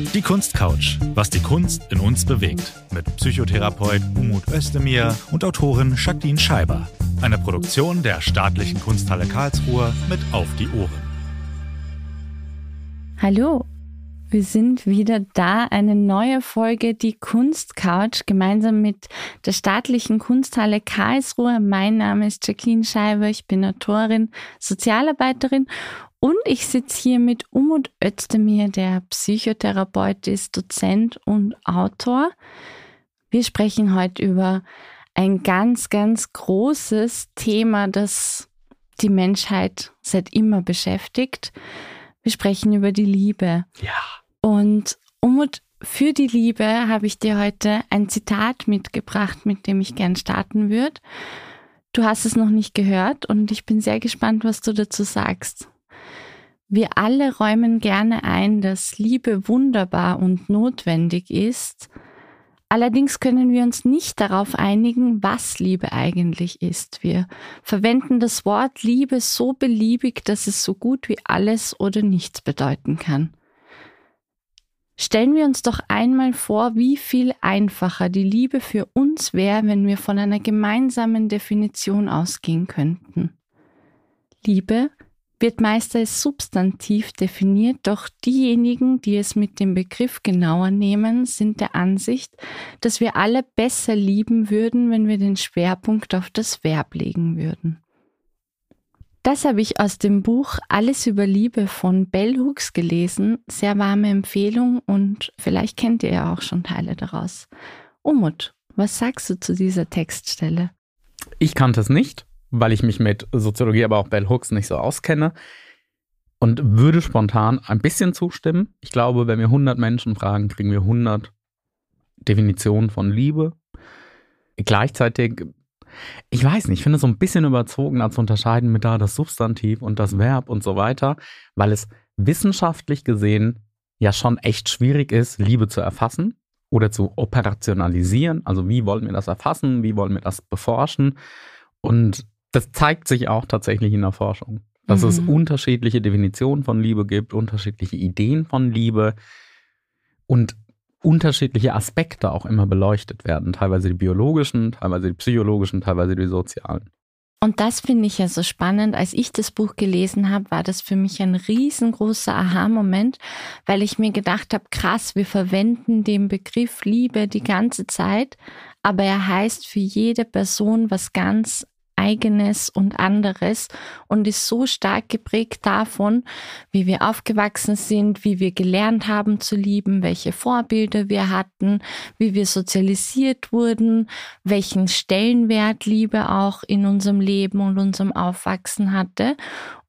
Die Kunstcouch, was die Kunst in uns bewegt. Mit Psychotherapeut Umut Özdemir und Autorin Jacqueline Scheiber. Eine Produktion der Staatlichen Kunsthalle Karlsruhe mit Auf die Ohren. Hallo, wir sind wieder da. Eine neue Folge, die Kunstcouch, gemeinsam mit der Staatlichen Kunsthalle Karlsruhe. Mein Name ist Jacqueline Scheiber. Ich bin Autorin, Sozialarbeiterin und ich sitze hier mit Umut Özdemir, der Psychotherapeut ist, Dozent und Autor. Wir sprechen heute über ein ganz, ganz großes Thema, das die Menschheit seit immer beschäftigt. Wir sprechen über die Liebe. Ja. Und Umut, für die Liebe habe ich dir heute ein Zitat mitgebracht, mit dem ich gern starten würde. Du hast es noch nicht gehört und ich bin sehr gespannt, was du dazu sagst. Wir alle räumen gerne ein, dass Liebe wunderbar und notwendig ist. Allerdings können wir uns nicht darauf einigen, was Liebe eigentlich ist. Wir verwenden das Wort Liebe so beliebig, dass es so gut wie alles oder nichts bedeuten kann. Stellen wir uns doch einmal vor, wie viel einfacher die Liebe für uns wäre, wenn wir von einer gemeinsamen Definition ausgehen könnten. Liebe wird meist als Substantiv definiert, doch diejenigen, die es mit dem Begriff genauer nehmen, sind der Ansicht, dass wir alle besser lieben würden, wenn wir den Schwerpunkt auf das Verb legen würden. Das habe ich aus dem Buch Alles über Liebe von Bell Hooks gelesen. Sehr warme Empfehlung und vielleicht kennt ihr ja auch schon Teile daraus. Umut, was sagst du zu dieser Textstelle? Ich kannte es nicht weil ich mich mit Soziologie, aber auch Bell Hooks nicht so auskenne. Und würde spontan ein bisschen zustimmen. Ich glaube, wenn wir 100 Menschen fragen, kriegen wir 100 Definitionen von Liebe. Gleichzeitig, ich weiß nicht, ich finde es so ein bisschen überzogen, zu unterscheiden mit da das Substantiv und das Verb und so weiter, weil es wissenschaftlich gesehen ja schon echt schwierig ist, Liebe zu erfassen oder zu operationalisieren. Also wie wollen wir das erfassen, wie wollen wir das beforschen? Und das zeigt sich auch tatsächlich in der Forschung, dass mhm. es unterschiedliche Definitionen von Liebe gibt, unterschiedliche Ideen von Liebe und unterschiedliche Aspekte auch immer beleuchtet werden. Teilweise die biologischen, teilweise die psychologischen, teilweise die sozialen. Und das finde ich ja so spannend. Als ich das Buch gelesen habe, war das für mich ein riesengroßer Aha-Moment, weil ich mir gedacht habe, krass, wir verwenden den Begriff Liebe die ganze Zeit, aber er heißt für jede Person was ganz eigenes und anderes und ist so stark geprägt davon, wie wir aufgewachsen sind, wie wir gelernt haben zu lieben, welche Vorbilder wir hatten, wie wir sozialisiert wurden, welchen Stellenwert Liebe auch in unserem Leben und unserem Aufwachsen hatte.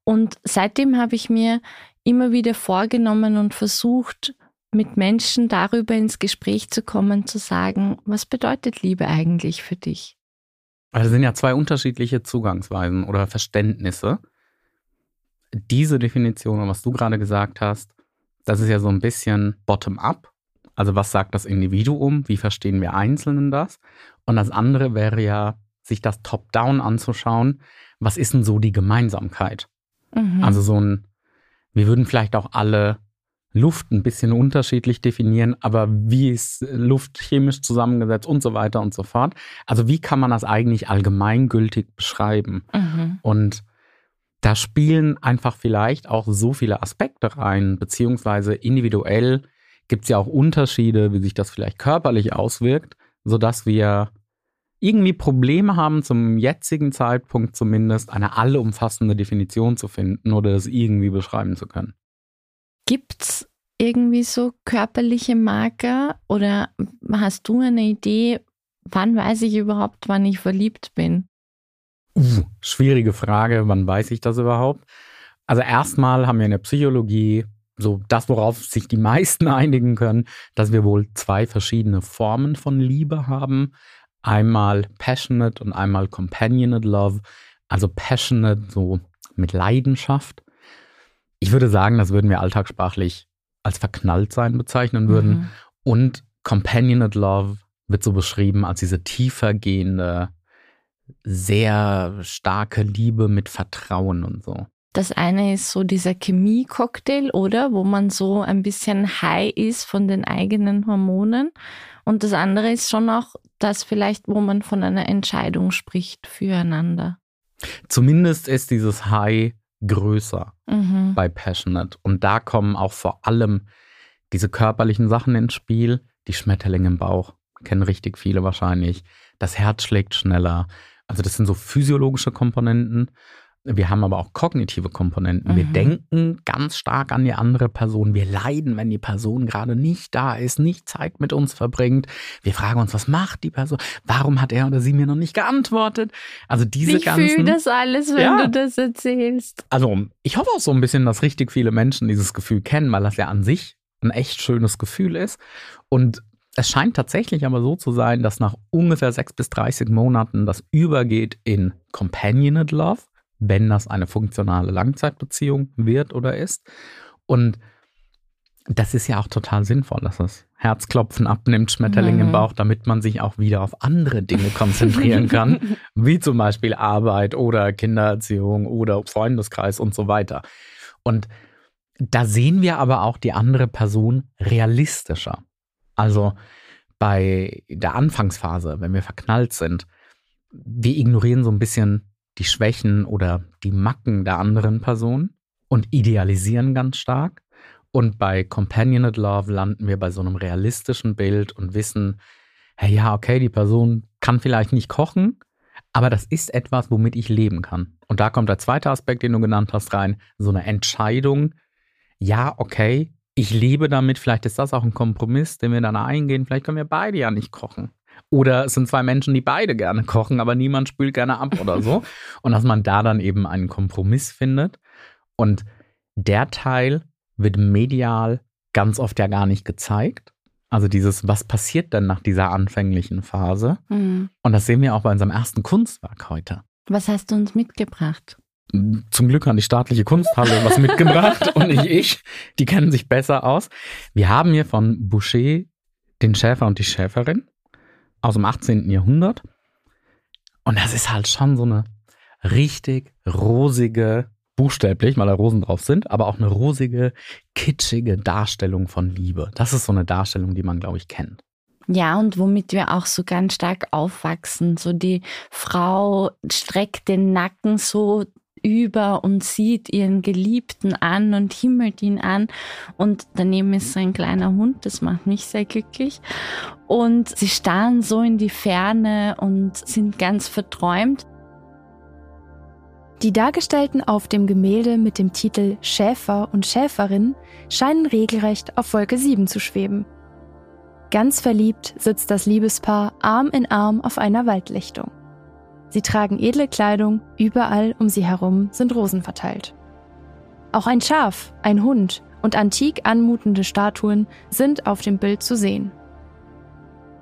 Und seitdem habe ich mir immer wieder vorgenommen und versucht, mit Menschen darüber ins Gespräch zu kommen, zu sagen, was bedeutet Liebe eigentlich für dich? Also sind ja zwei unterschiedliche Zugangsweisen oder Verständnisse. Diese Definition, was du gerade gesagt hast, das ist ja so ein bisschen bottom-up. Also was sagt das Individuum? Wie verstehen wir Einzelnen das? Und das andere wäre ja, sich das top-down anzuschauen. Was ist denn so die Gemeinsamkeit? Mhm. Also so ein, wir würden vielleicht auch alle Luft ein bisschen unterschiedlich definieren, aber wie ist Luft chemisch zusammengesetzt und so weiter und so fort. Also wie kann man das eigentlich allgemeingültig beschreiben? Mhm. Und da spielen einfach vielleicht auch so viele Aspekte rein, beziehungsweise individuell gibt es ja auch Unterschiede, wie sich das vielleicht körperlich auswirkt, sodass wir irgendwie Probleme haben, zum jetzigen Zeitpunkt zumindest eine allumfassende Definition zu finden oder das irgendwie beschreiben zu können. Gibt's irgendwie so körperliche Marker oder hast du eine Idee, wann weiß ich überhaupt, wann ich verliebt bin? Uh, schwierige Frage, wann weiß ich das überhaupt? Also erstmal haben wir in der Psychologie so das, worauf sich die meisten einigen können, dass wir wohl zwei verschiedene Formen von Liebe haben. Einmal passionate und einmal companionate love. Also passionate so mit Leidenschaft ich würde sagen, das würden wir alltagssprachlich als verknallt sein bezeichnen würden. Mhm. Und Companionate Love wird so beschrieben als diese tiefer gehende, sehr starke Liebe mit Vertrauen und so. Das eine ist so dieser Chemie-Cocktail, oder? Wo man so ein bisschen high ist von den eigenen Hormonen. Und das andere ist schon auch das vielleicht, wo man von einer Entscheidung spricht füreinander. Zumindest ist dieses High größer Mhm. bei Passionate. Und da kommen auch vor allem diese körperlichen Sachen ins Spiel. Die Schmetterlinge im Bauch, kennen richtig viele wahrscheinlich. Das Herz schlägt schneller. Also das sind so physiologische Komponenten. Wir haben aber auch kognitive Komponenten. Wir Mhm. denken ganz stark an die andere Person. Wir leiden, wenn die Person gerade nicht da ist, nicht Zeit mit uns verbringt. Wir fragen uns, was macht die Person? Warum hat er oder sie mir noch nicht geantwortet? Also diese ich ganzen. fühle das alles, wenn Ja. du das erzählst. Also, ich hoffe auch so ein bisschen, dass richtig viele Menschen dieses Gefühl kennen, weil das ja an sich ein echt schönes Gefühl ist. Und es scheint tatsächlich aber so zu sein, dass nach ungefähr 6 bis 30 Monaten das übergeht in Companionate Love, wenn das eine funktionale Langzeitbeziehung wird oder ist. Und das ist ja auch total sinnvoll, dass das Herzklopfen abnimmt, Schmetterling im Mhm. Bauch, damit man sich auch wieder auf andere Dinge konzentrieren kann wie zum Beispiel Arbeit oder Kindererziehung oder Freundeskreis und so weiter. Und da sehen wir aber auch die andere Person realistischer. Also bei der Anfangsphase, wenn wir verknallt sind, wir ignorieren so ein bisschen die Schwächen oder die Macken der anderen Person und idealisieren ganz stark. Und bei Companionate Love landen wir bei so einem realistischen Bild und wissen, hey, ja, okay, die Person kann vielleicht nicht kochen, aber das ist etwas, womit ich leben kann. Und da kommt der zweite Aspekt, den du genannt hast, rein. So eine Entscheidung. Ja, okay, ich lebe damit. Vielleicht ist das auch ein Kompromiss, den wir dann eingehen. Vielleicht können wir beide ja nicht kochen. Oder es sind zwei Menschen, die beide gerne kochen, aber niemand spült gerne ab oder so. Und dass man da dann eben einen Kompromiss findet. Und der Teil wird medial ganz oft ja gar nicht gezeigt. Also dieses, was passiert denn nach dieser anfänglichen Phase? Mhm. Und das sehen wir auch bei unserem ersten Kunstwerk heute. Was hast du uns mitgebracht? Zum Glück hat die staatliche Kunsthalle was mitgebracht und nicht ich. Die kennen sich besser aus. Wir haben hier von Boucher den Schäfer und die Schäferin aus dem 18. Jahrhundert. Und das ist halt schon so eine richtig rosige, buchstäblich, weil da Rosen drauf sind, aber auch eine rosige, kitschige Darstellung von Liebe. Das ist so eine Darstellung, die man, glaube ich, kennt. Ja, und womit wir auch so ganz stark aufwachsen. So die Frau streckt den Nacken so über und sieht ihren Geliebten an und himmelt ihn an. Und daneben ist so ein kleiner Hund, das macht mich sehr glücklich. Und sie starren so in die Ferne und sind ganz verträumt. Die Dargestellten auf dem Gemälde mit dem Titel Schäfer und Schäferin scheinen regelrecht auf Wolke 7 zu schweben. Ganz verliebt sitzt das Liebespaar Arm in Arm auf einer Waldlichtung. Sie tragen edle Kleidung, überall um sie herum sind Rosen verteilt. Auch ein Schaf, ein Hund und antik anmutende Statuen sind auf dem Bild zu sehen.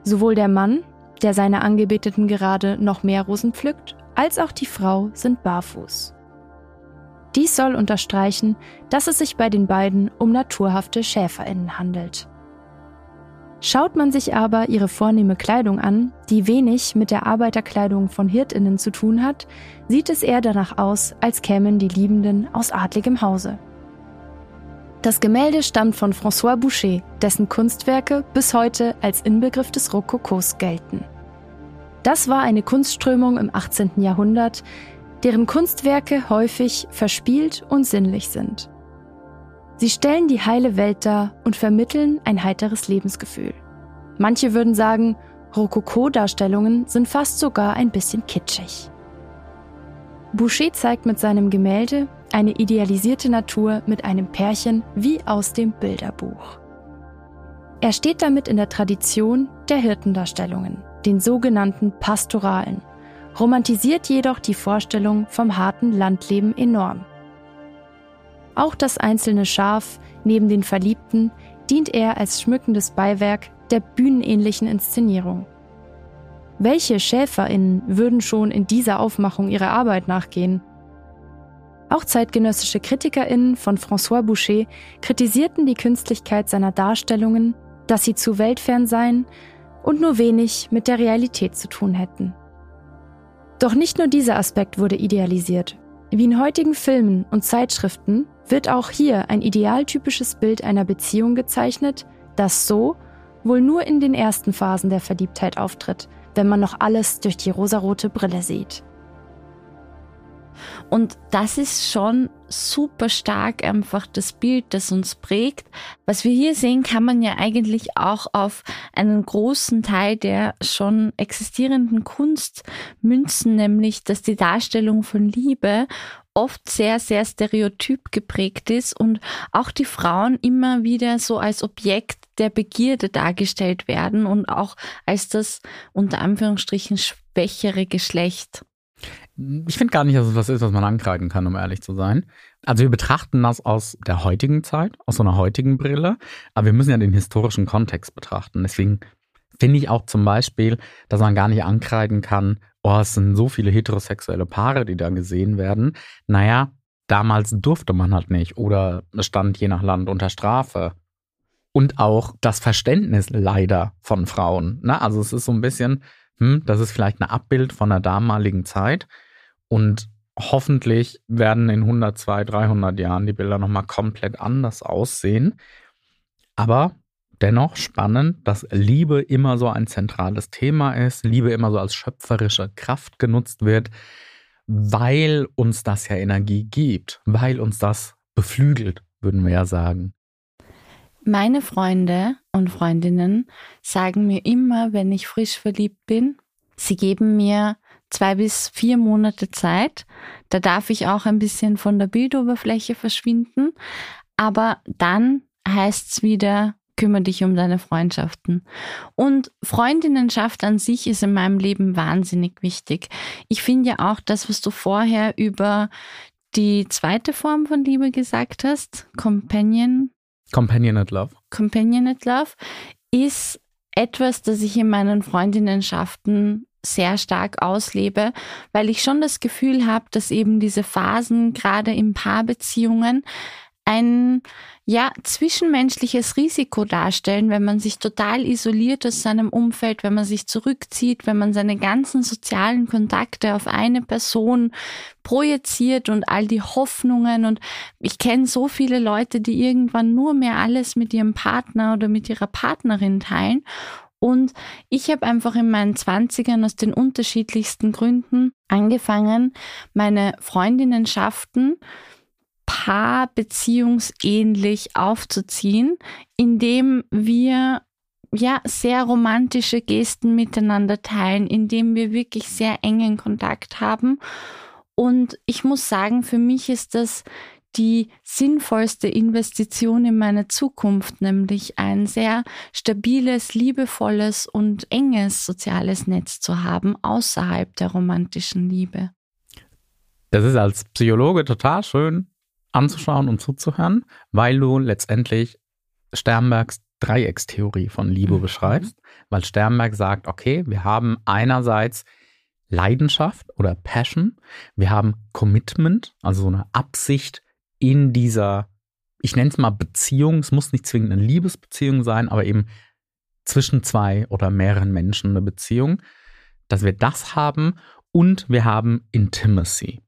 Sowohl der Mann, der seiner Angebeteten gerade noch mehr Rosen pflückt, als auch die Frau sind barfuß. Dies soll unterstreichen, dass es sich bei den beiden um naturhafte Schäferinnen handelt. Schaut man sich aber ihre vornehme Kleidung an, die wenig mit der Arbeiterkleidung von Hirtinnen zu tun hat, sieht es eher danach aus, als kämen die Liebenden aus adligem Hause. Das Gemälde stammt von François Boucher, dessen Kunstwerke bis heute als Inbegriff des Rokokos gelten. Das war eine Kunstströmung im 18. Jahrhundert, deren Kunstwerke häufig verspielt und sinnlich sind. Sie stellen die heile Welt dar und vermitteln ein heiteres Lebensgefühl. Manche würden sagen, Rokoko-Darstellungen sind fast sogar ein bisschen kitschig. Boucher zeigt mit seinem Gemälde eine idealisierte Natur mit einem Pärchen wie aus dem Bilderbuch. Er steht damit in der Tradition der Hirtendarstellungen, den sogenannten Pastoralen, romantisiert jedoch die Vorstellung vom harten Landleben enorm. Auch das einzelne Schaf neben den Verliebten dient er als schmückendes Beiwerk der bühnenähnlichen Inszenierung. Welche Schäferinnen würden schon in dieser Aufmachung ihrer Arbeit nachgehen? Auch zeitgenössische Kritikerinnen von François Boucher kritisierten die Künstlichkeit seiner Darstellungen, dass sie zu weltfern seien und nur wenig mit der Realität zu tun hätten. Doch nicht nur dieser Aspekt wurde idealisiert. Wie in heutigen Filmen und Zeitschriften wird auch hier ein idealtypisches Bild einer Beziehung gezeichnet, das so wohl nur in den ersten Phasen der Verliebtheit auftritt, wenn man noch alles durch die rosarote Brille sieht. Und das ist schon super stark einfach das Bild, das uns prägt. Was wir hier sehen, kann man ja eigentlich auch auf einen großen Teil der schon existierenden Kunst münzen, nämlich dass die Darstellung von Liebe oft sehr, sehr stereotyp geprägt ist und auch die Frauen immer wieder so als Objekt der Begierde dargestellt werden und auch als das unter Anführungsstrichen schwächere Geschlecht. Ich finde gar nicht, dass es was ist, was man ankreiden kann, um ehrlich zu sein. Also wir betrachten das aus der heutigen Zeit, aus so einer heutigen Brille, aber wir müssen ja den historischen Kontext betrachten. Deswegen finde ich auch zum Beispiel, dass man gar nicht ankreiden kann, oh, es sind so viele heterosexuelle Paare, die da gesehen werden. Naja, damals durfte man halt nicht oder es stand je nach Land unter Strafe. Und auch das Verständnis leider von Frauen. Ne? Also es ist so ein bisschen, hm, das ist vielleicht ein Abbild von der damaligen Zeit. Und hoffentlich werden in 100, 200, 300 Jahren die Bilder nochmal komplett anders aussehen. Aber dennoch spannend, dass Liebe immer so ein zentrales Thema ist, Liebe immer so als schöpferische Kraft genutzt wird, weil uns das ja Energie gibt, weil uns das beflügelt, würden wir ja sagen. Meine Freunde und Freundinnen sagen mir immer, wenn ich frisch verliebt bin, sie geben mir zwei bis vier Monate Zeit. Da darf ich auch ein bisschen von der Bildoberfläche verschwinden. Aber dann heißt es wieder, kümmere dich um deine Freundschaften. Und Freundinnenschaft an sich ist in meinem Leben wahnsinnig wichtig. Ich finde ja auch das, was du vorher über die zweite Form von Liebe gesagt hast, Companion, Companionate Love. Companionate Love ist etwas, das ich in meinen Freundinnenschaften sehr stark auslebe, weil ich schon das Gefühl habe, dass eben diese Phasen gerade in Paarbeziehungen ein ja, zwischenmenschliches Risiko darstellen, wenn man sich total isoliert aus seinem Umfeld, wenn man sich zurückzieht, wenn man seine ganzen sozialen Kontakte auf eine Person projiziert und all die Hoffnungen. Und ich kenne so viele Leute, die irgendwann nur mehr alles mit ihrem Partner oder mit ihrer Partnerin teilen. Und ich habe einfach in meinen Zwanzigern aus den unterschiedlichsten Gründen angefangen, meine Freundinnenschaften paarbeziehungsähnlich aufzuziehen, indem wir ja sehr romantische Gesten miteinander teilen, indem wir wirklich sehr engen Kontakt haben. Und ich muss sagen, für mich ist das die sinnvollste Investition in meine Zukunft, nämlich ein sehr stabiles, liebevolles und enges soziales Netz zu haben außerhalb der romantischen Liebe. Das ist als Psychologe total schön, anzuschauen und zuzuhören, weil du letztendlich Sternbergs Dreieckstheorie von Liebe mhm. beschreibst, weil Sternberg sagt, okay, wir haben einerseits Leidenschaft oder Passion, wir haben Commitment, also so eine Absicht in dieser, ich nenne es mal Beziehung, es muss nicht zwingend eine Liebesbeziehung sein, aber eben zwischen zwei oder mehreren Menschen eine Beziehung, dass wir das haben und wir haben Intimacy.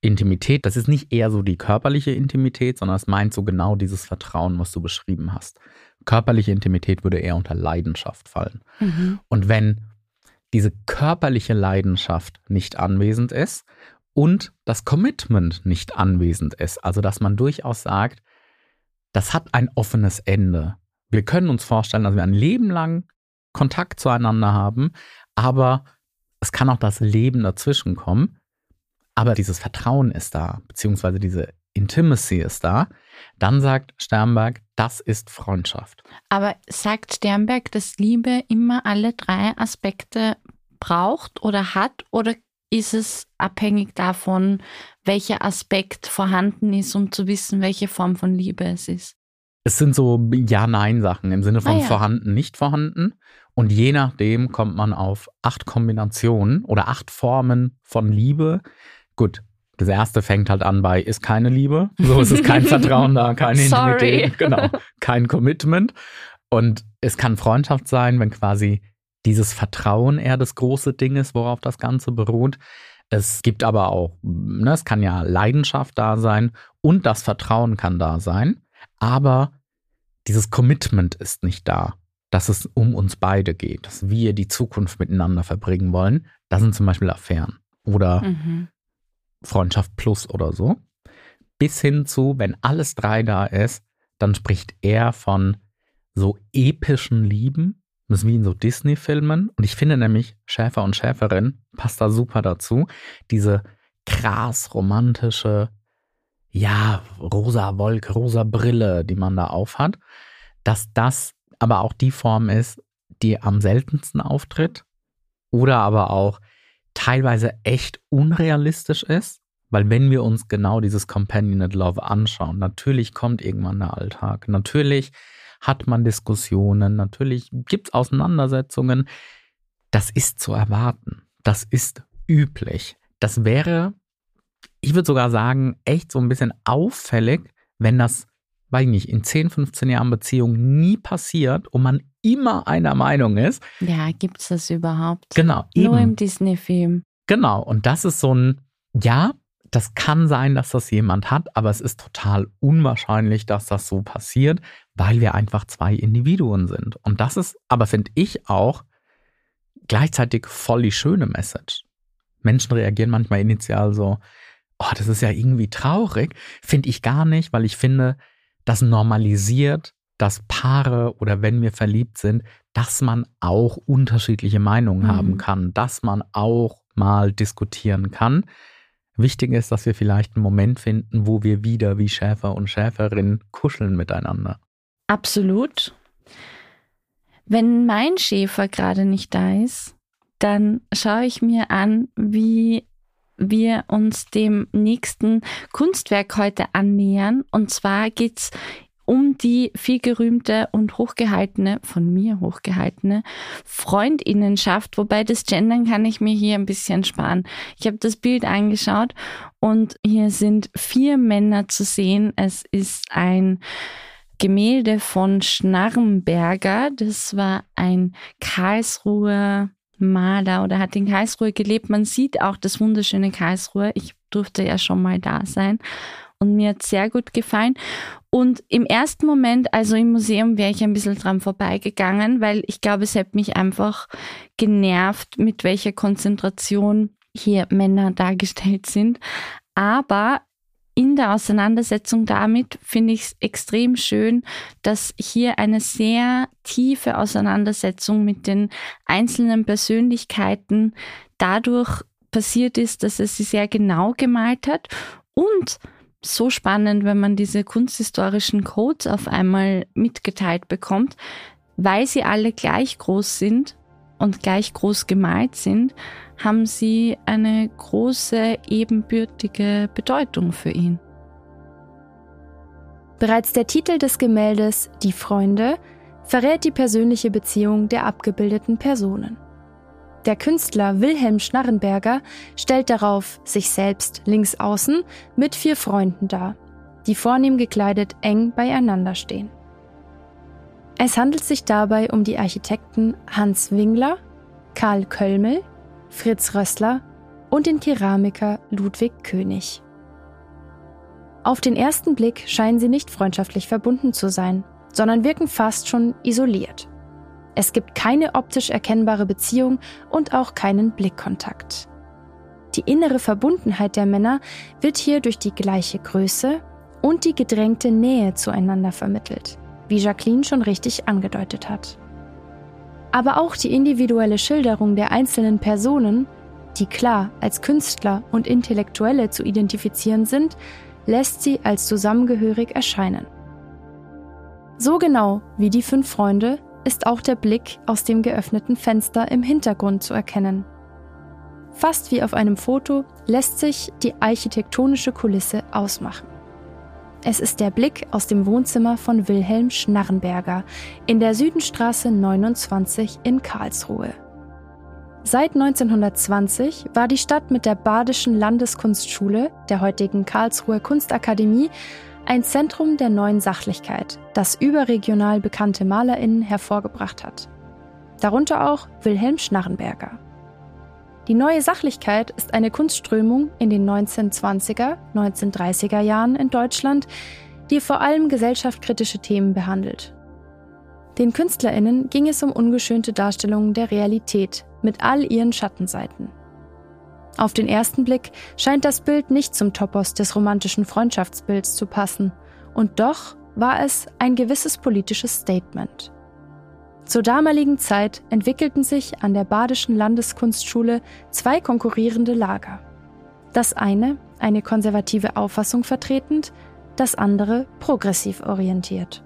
Intimität, das ist nicht eher so die körperliche Intimität, sondern es meint so genau dieses Vertrauen, was du beschrieben hast. Körperliche Intimität würde eher unter Leidenschaft fallen. Mhm. Und wenn diese körperliche Leidenschaft nicht anwesend ist und das Commitment nicht anwesend ist, also dass man durchaus sagt, das hat ein offenes Ende. Wir können uns vorstellen, dass wir ein Leben lang Kontakt zueinander haben, aber es kann auch das Leben dazwischen kommen aber dieses Vertrauen ist da, beziehungsweise diese Intimacy ist da, dann sagt Sternberg, das ist Freundschaft. Aber sagt Sternberg, dass Liebe immer alle drei Aspekte braucht oder hat oder ist es abhängig davon, welcher Aspekt vorhanden ist, um zu wissen, welche Form von Liebe es ist? Es sind so Ja-Nein-Sachen im Sinne von ah, ja. vorhanden, nicht vorhanden. Und je nachdem kommt man auf acht Kombinationen oder acht Formen von Liebe, Gut, das erste fängt halt an bei ist keine Liebe. So ist es kein Vertrauen da, keine Intimität, genau, kein Commitment. Und es kann Freundschaft sein, wenn quasi dieses Vertrauen eher das große Ding ist, worauf das Ganze beruht. Es gibt aber auch, ne, es kann ja Leidenschaft da sein und das Vertrauen kann da sein, aber dieses Commitment ist nicht da, dass es um uns beide geht, dass wir die Zukunft miteinander verbringen wollen. Das sind zum Beispiel Affären oder mhm. Freundschaft plus oder so. Bis hin zu, wenn alles drei da ist, dann spricht er von so epischen Lieben, das ist wie in so Disney-Filmen. Und ich finde nämlich, Schäfer und Schäferin passt da super dazu. Diese krass romantische, ja, rosa Wolke, rosa Brille, die man da aufhat, dass das aber auch die Form ist, die am seltensten auftritt oder aber auch teilweise echt unrealistisch ist. Weil wenn wir uns genau dieses Companionate Love anschauen, natürlich kommt irgendwann der Alltag. Natürlich hat man Diskussionen, natürlich gibt es Auseinandersetzungen. Das ist zu erwarten. Das ist üblich. Das wäre, ich würde sogar sagen, echt so ein bisschen auffällig, wenn das, weiß ich nicht, in 10, 15 Jahren Beziehung nie passiert und man immer einer Meinung ist. Ja, gibt es das überhaupt? Genau. Nur eben. im Disney-Film. Genau. Und das ist so ein, ja, das kann sein, dass das jemand hat, aber es ist total unwahrscheinlich, dass das so passiert, weil wir einfach zwei Individuen sind. Und das ist aber, finde ich, auch gleichzeitig voll die schöne Message. Menschen reagieren manchmal initial so, oh, das ist ja irgendwie traurig. Finde ich gar nicht, weil ich finde, das normalisiert, dass Paare oder wenn wir verliebt sind, dass man auch unterschiedliche Meinungen mhm. haben kann, dass man auch mal diskutieren kann. Wichtig ist, dass wir vielleicht einen Moment finden, wo wir wieder wie Schäfer und Schäferin kuscheln miteinander. Absolut. Wenn mein Schäfer gerade nicht da ist, dann schaue ich mir an, wie wir uns dem nächsten Kunstwerk heute annähern. Und zwar geht es um die viel gerühmte und hochgehaltene, von mir hochgehaltene Freundinnenschaft, wobei das Gendern kann ich mir hier ein bisschen sparen. Ich habe das Bild angeschaut und hier sind vier Männer zu sehen. Es ist ein Gemälde von Schnarrenberger. Das war ein Karlsruher Maler oder hat in Karlsruhe gelebt. Man sieht auch das wunderschöne Karlsruhe. Ich durfte ja schon mal da sein und mir hat sehr gut gefallen. Und im ersten Moment, also im Museum, wäre ich ein bisschen dran vorbeigegangen, weil ich glaube, es hätte mich einfach genervt, mit welcher Konzentration hier Männer dargestellt sind. Aber in der Auseinandersetzung damit finde ich es extrem schön, dass hier eine sehr tiefe Auseinandersetzung mit den einzelnen Persönlichkeiten dadurch passiert ist, dass er sie sehr genau gemalt hat und so spannend, wenn man diese kunsthistorischen Codes auf einmal mitgeteilt bekommt, weil sie alle gleich groß sind und gleich groß gemalt sind, haben sie eine große ebenbürtige Bedeutung für ihn. Bereits der Titel des Gemäldes Die Freunde verrät die persönliche Beziehung der abgebildeten Personen. Der Künstler Wilhelm Schnarrenberger stellt darauf sich selbst links außen mit vier Freunden dar, die vornehm gekleidet eng beieinander stehen. Es handelt sich dabei um die Architekten Hans Wingler, Karl Kölmel, Fritz Rössler und den Keramiker Ludwig König. Auf den ersten Blick scheinen sie nicht freundschaftlich verbunden zu sein, sondern wirken fast schon isoliert. Es gibt keine optisch erkennbare Beziehung und auch keinen Blickkontakt. Die innere Verbundenheit der Männer wird hier durch die gleiche Größe und die gedrängte Nähe zueinander vermittelt, wie Jacqueline schon richtig angedeutet hat. Aber auch die individuelle Schilderung der einzelnen Personen, die klar als Künstler und Intellektuelle zu identifizieren sind, lässt sie als zusammengehörig erscheinen. So genau wie die fünf Freunde ist auch der Blick aus dem geöffneten Fenster im Hintergrund zu erkennen. Fast wie auf einem Foto lässt sich die architektonische Kulisse ausmachen. Es ist der Blick aus dem Wohnzimmer von Wilhelm Schnarrenberger in der Südenstraße 29 in Karlsruhe. Seit 1920 war die Stadt mit der Badischen Landeskunstschule, der heutigen Karlsruher Kunstakademie, ein Zentrum der neuen Sachlichkeit, das überregional bekannte MalerInnen hervorgebracht hat. Darunter auch Wilhelm Schnarrenberger. Die neue Sachlichkeit ist eine Kunstströmung in den 1920er, 1930er Jahren in Deutschland, die vor allem gesellschaftskritische Themen behandelt. Den Künstlerinnen ging es um ungeschönte Darstellungen der Realität mit all ihren Schattenseiten. Auf den ersten Blick scheint das Bild nicht zum Topos des romantischen Freundschaftsbilds zu passen, und doch war es ein gewisses politisches Statement. Zur damaligen Zeit entwickelten sich an der Badischen Landeskunstschule zwei konkurrierende Lager. Das eine, eine konservative Auffassung vertretend, das andere progressiv orientiert.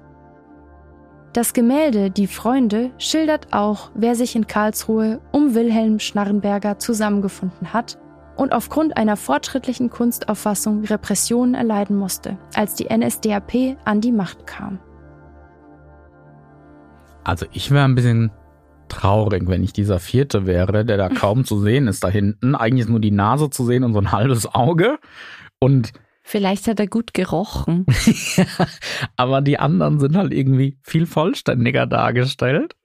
Das Gemälde Die Freunde schildert auch, wer sich in Karlsruhe um Wilhelm Schnarrenberger zusammengefunden hat und aufgrund einer fortschrittlichen Kunstauffassung Repressionen erleiden musste, als die NSDAP an die Macht kam. Also ich wäre ein bisschen traurig, wenn ich dieser Vierte wäre, der da kaum zu sehen ist da hinten. Eigentlich ist nur die Nase zu sehen und so ein halbes Auge. Und Vielleicht hat er gut gerochen. aber die anderen sind halt irgendwie viel vollständiger dargestellt.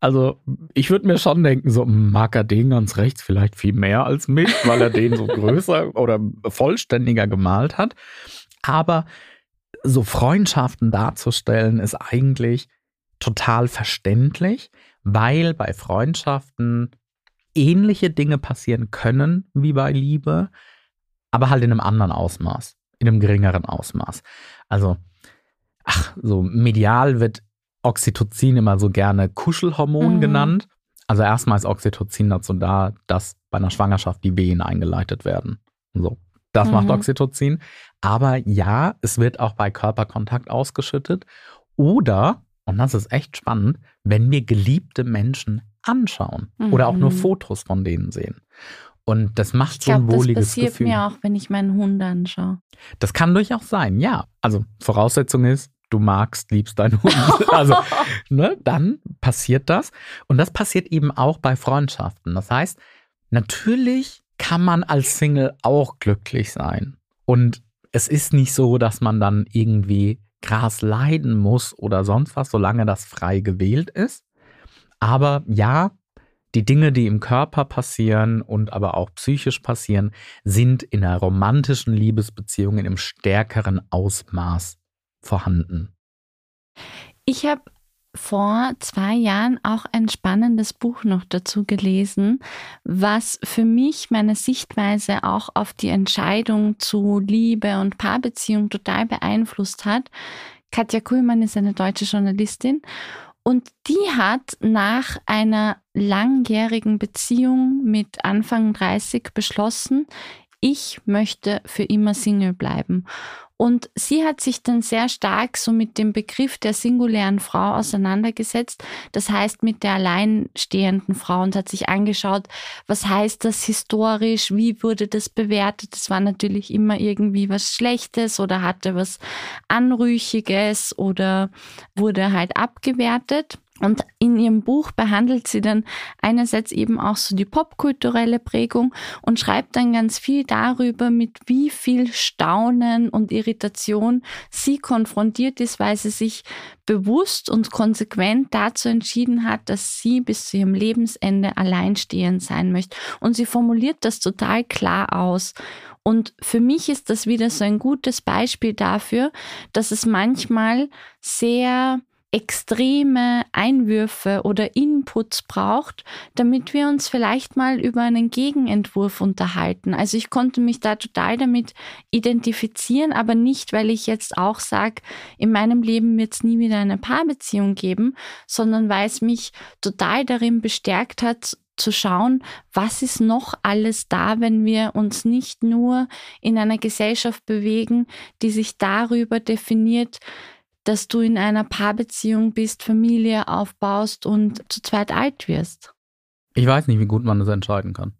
Also ich würde mir schon denken, so mag er den ganz rechts vielleicht viel mehr als mich, weil er den so größer oder vollständiger gemalt hat. Aber so Freundschaften darzustellen ist eigentlich total verständlich, weil bei Freundschaften ähnliche Dinge passieren können wie bei Liebe, aber halt in einem anderen Ausmaß, in einem geringeren Ausmaß. Also, ach, so medial wird Oxytocin immer so gerne Kuschelhormon mhm. genannt. Also erstmal ist Oxytocin dazu da, dass bei einer Schwangerschaft die Wehen eingeleitet werden. So, das mhm. macht Oxytocin. Aber ja, es wird auch bei Körperkontakt ausgeschüttet. Oder und das ist echt spannend, wenn wir geliebte Menschen anschauen mhm. oder auch nur mhm. Fotos von denen sehen. Und das macht so ein wohliges Gefühl. Das passiert mir auch, wenn ich meinen Hund anschaue. Das kann durchaus sein, ja. Also Voraussetzung ist, du magst, liebst deinen Hund. Also, ne, dann passiert das. Und das passiert eben auch bei Freundschaften. Das heißt, natürlich kann man als Single auch glücklich sein. Und es ist nicht so, dass man dann irgendwie Gras leiden muss oder sonst was, solange das frei gewählt ist. Aber ja, die Dinge, die im Körper passieren und aber auch psychisch passieren, sind in einer romantischen Liebesbeziehung in einem stärkeren Ausmaß vorhanden. Ich habe vor zwei Jahren auch ein spannendes Buch noch dazu gelesen, was für mich meine Sichtweise auch auf die Entscheidung zu Liebe und Paarbeziehung total beeinflusst hat. Katja Kuhlmann ist eine deutsche Journalistin und die hat nach einer langjährigen Beziehung mit Anfang 30 beschlossen, ich möchte für immer Single bleiben. Und sie hat sich dann sehr stark so mit dem Begriff der singulären Frau auseinandergesetzt, das heißt mit der alleinstehenden Frau und hat sich angeschaut, was heißt das historisch, wie wurde das bewertet. Das war natürlich immer irgendwie was Schlechtes oder hatte was Anrüchiges oder wurde halt abgewertet. Und in ihrem Buch behandelt sie dann einerseits eben auch so die popkulturelle Prägung und schreibt dann ganz viel darüber, mit wie viel Staunen und Irritation sie konfrontiert ist, weil sie sich bewusst und konsequent dazu entschieden hat, dass sie bis zu ihrem Lebensende alleinstehend sein möchte. Und sie formuliert das total klar aus. Und für mich ist das wieder so ein gutes Beispiel dafür, dass es manchmal sehr extreme Einwürfe oder Inputs braucht, damit wir uns vielleicht mal über einen Gegenentwurf unterhalten. Also ich konnte mich da total damit identifizieren, aber nicht, weil ich jetzt auch sage, in meinem Leben wird es nie wieder eine Paarbeziehung geben, sondern weil es mich total darin bestärkt hat, zu schauen, was ist noch alles da, wenn wir uns nicht nur in einer Gesellschaft bewegen, die sich darüber definiert, dass du in einer Paarbeziehung bist, Familie aufbaust und zu zweit alt wirst? Ich weiß nicht, wie gut man das entscheiden kann.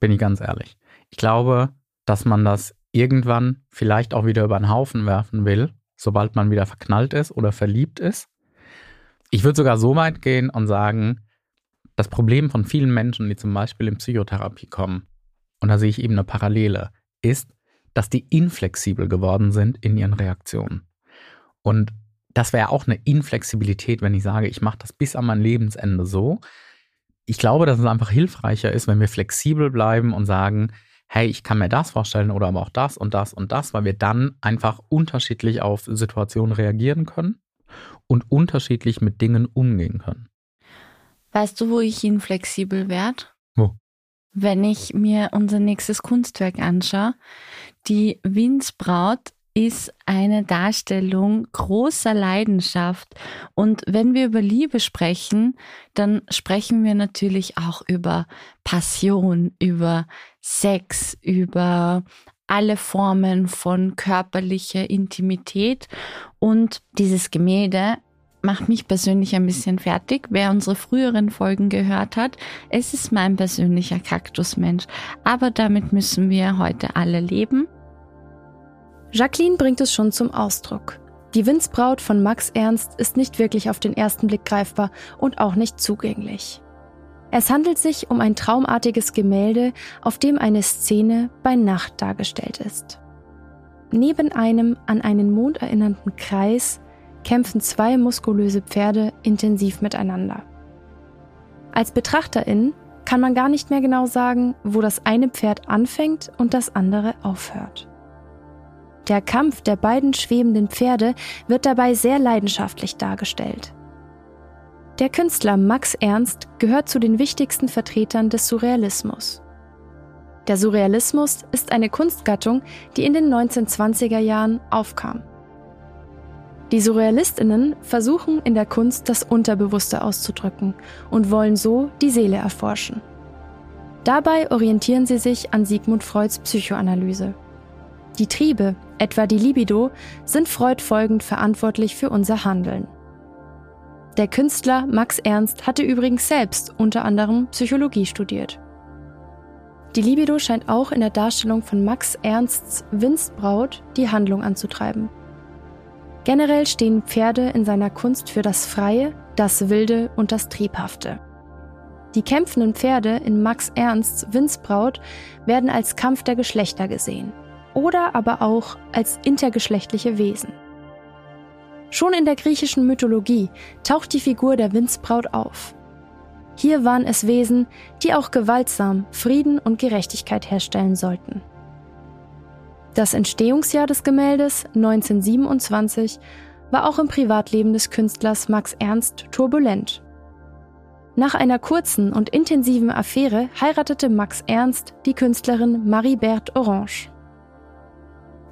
Bin ich ganz ehrlich. Ich glaube, dass man das irgendwann vielleicht auch wieder über den Haufen werfen will, sobald man wieder verknallt ist oder verliebt ist. Ich würde sogar so weit gehen und sagen, das Problem von vielen Menschen, die zum Beispiel in Psychotherapie kommen, und da sehe ich eben eine Parallele, ist, dass die inflexibel geworden sind in ihren Reaktionen. Und das wäre auch eine Inflexibilität, wenn ich sage, ich mache das bis an mein Lebensende so. ich glaube, dass es einfach hilfreicher ist, wenn wir flexibel bleiben und sagen, hey, ich kann mir das vorstellen oder aber auch das und das und das, weil wir dann einfach unterschiedlich auf Situationen reagieren können und unterschiedlich mit Dingen umgehen können. Weißt du, wo ich ihn flexibel werde? Wo? Wenn ich mir unser nächstes Kunstwerk anschaue, die Windsbraut ist eine Darstellung großer Leidenschaft. Und wenn wir über Liebe sprechen, dann sprechen wir natürlich auch über Passion, über Sex, über alle Formen von körperlicher Intimität. Und dieses Gemälde macht mich persönlich ein bisschen fertig. Wer unsere früheren Folgen gehört hat, es ist mein persönlicher Kaktusmensch. Aber damit müssen wir heute alle leben. Jacqueline bringt es schon zum Ausdruck. Die Windsbraut von Max Ernst ist nicht wirklich auf den ersten Blick greifbar und auch nicht zugänglich. Es handelt sich um ein traumartiges Gemälde, auf dem eine Szene bei Nacht dargestellt ist. Neben einem an einen Mond erinnernden Kreis kämpfen zwei muskulöse Pferde intensiv miteinander. Als Betrachterin kann man gar nicht mehr genau sagen, wo das eine Pferd anfängt und das andere aufhört. Der Kampf der beiden schwebenden Pferde wird dabei sehr leidenschaftlich dargestellt. Der Künstler Max Ernst gehört zu den wichtigsten Vertretern des Surrealismus. Der Surrealismus ist eine Kunstgattung, die in den 1920er Jahren aufkam. Die Surrealistinnen versuchen in der Kunst das Unterbewusste auszudrücken und wollen so die Seele erforschen. Dabei orientieren sie sich an Sigmund Freuds Psychoanalyse. Die Triebe, etwa die Libido, sind Freud folgend verantwortlich für unser Handeln. Der Künstler Max Ernst hatte übrigens selbst unter anderem Psychologie studiert. Die Libido scheint auch in der Darstellung von Max Ernsts Winstbraut die Handlung anzutreiben. Generell stehen Pferde in seiner Kunst für das Freie, das Wilde und das Triebhafte. Die kämpfenden Pferde in Max Ernsts Windsbraut werden als Kampf der Geschlechter gesehen oder aber auch als intergeschlechtliche Wesen. Schon in der griechischen Mythologie taucht die Figur der Windsbraut auf. Hier waren es Wesen, die auch gewaltsam Frieden und Gerechtigkeit herstellen sollten. Das Entstehungsjahr des Gemäldes 1927 war auch im Privatleben des Künstlers Max Ernst turbulent. Nach einer kurzen und intensiven Affäre heiratete Max Ernst die Künstlerin Marie-Berthe Orange.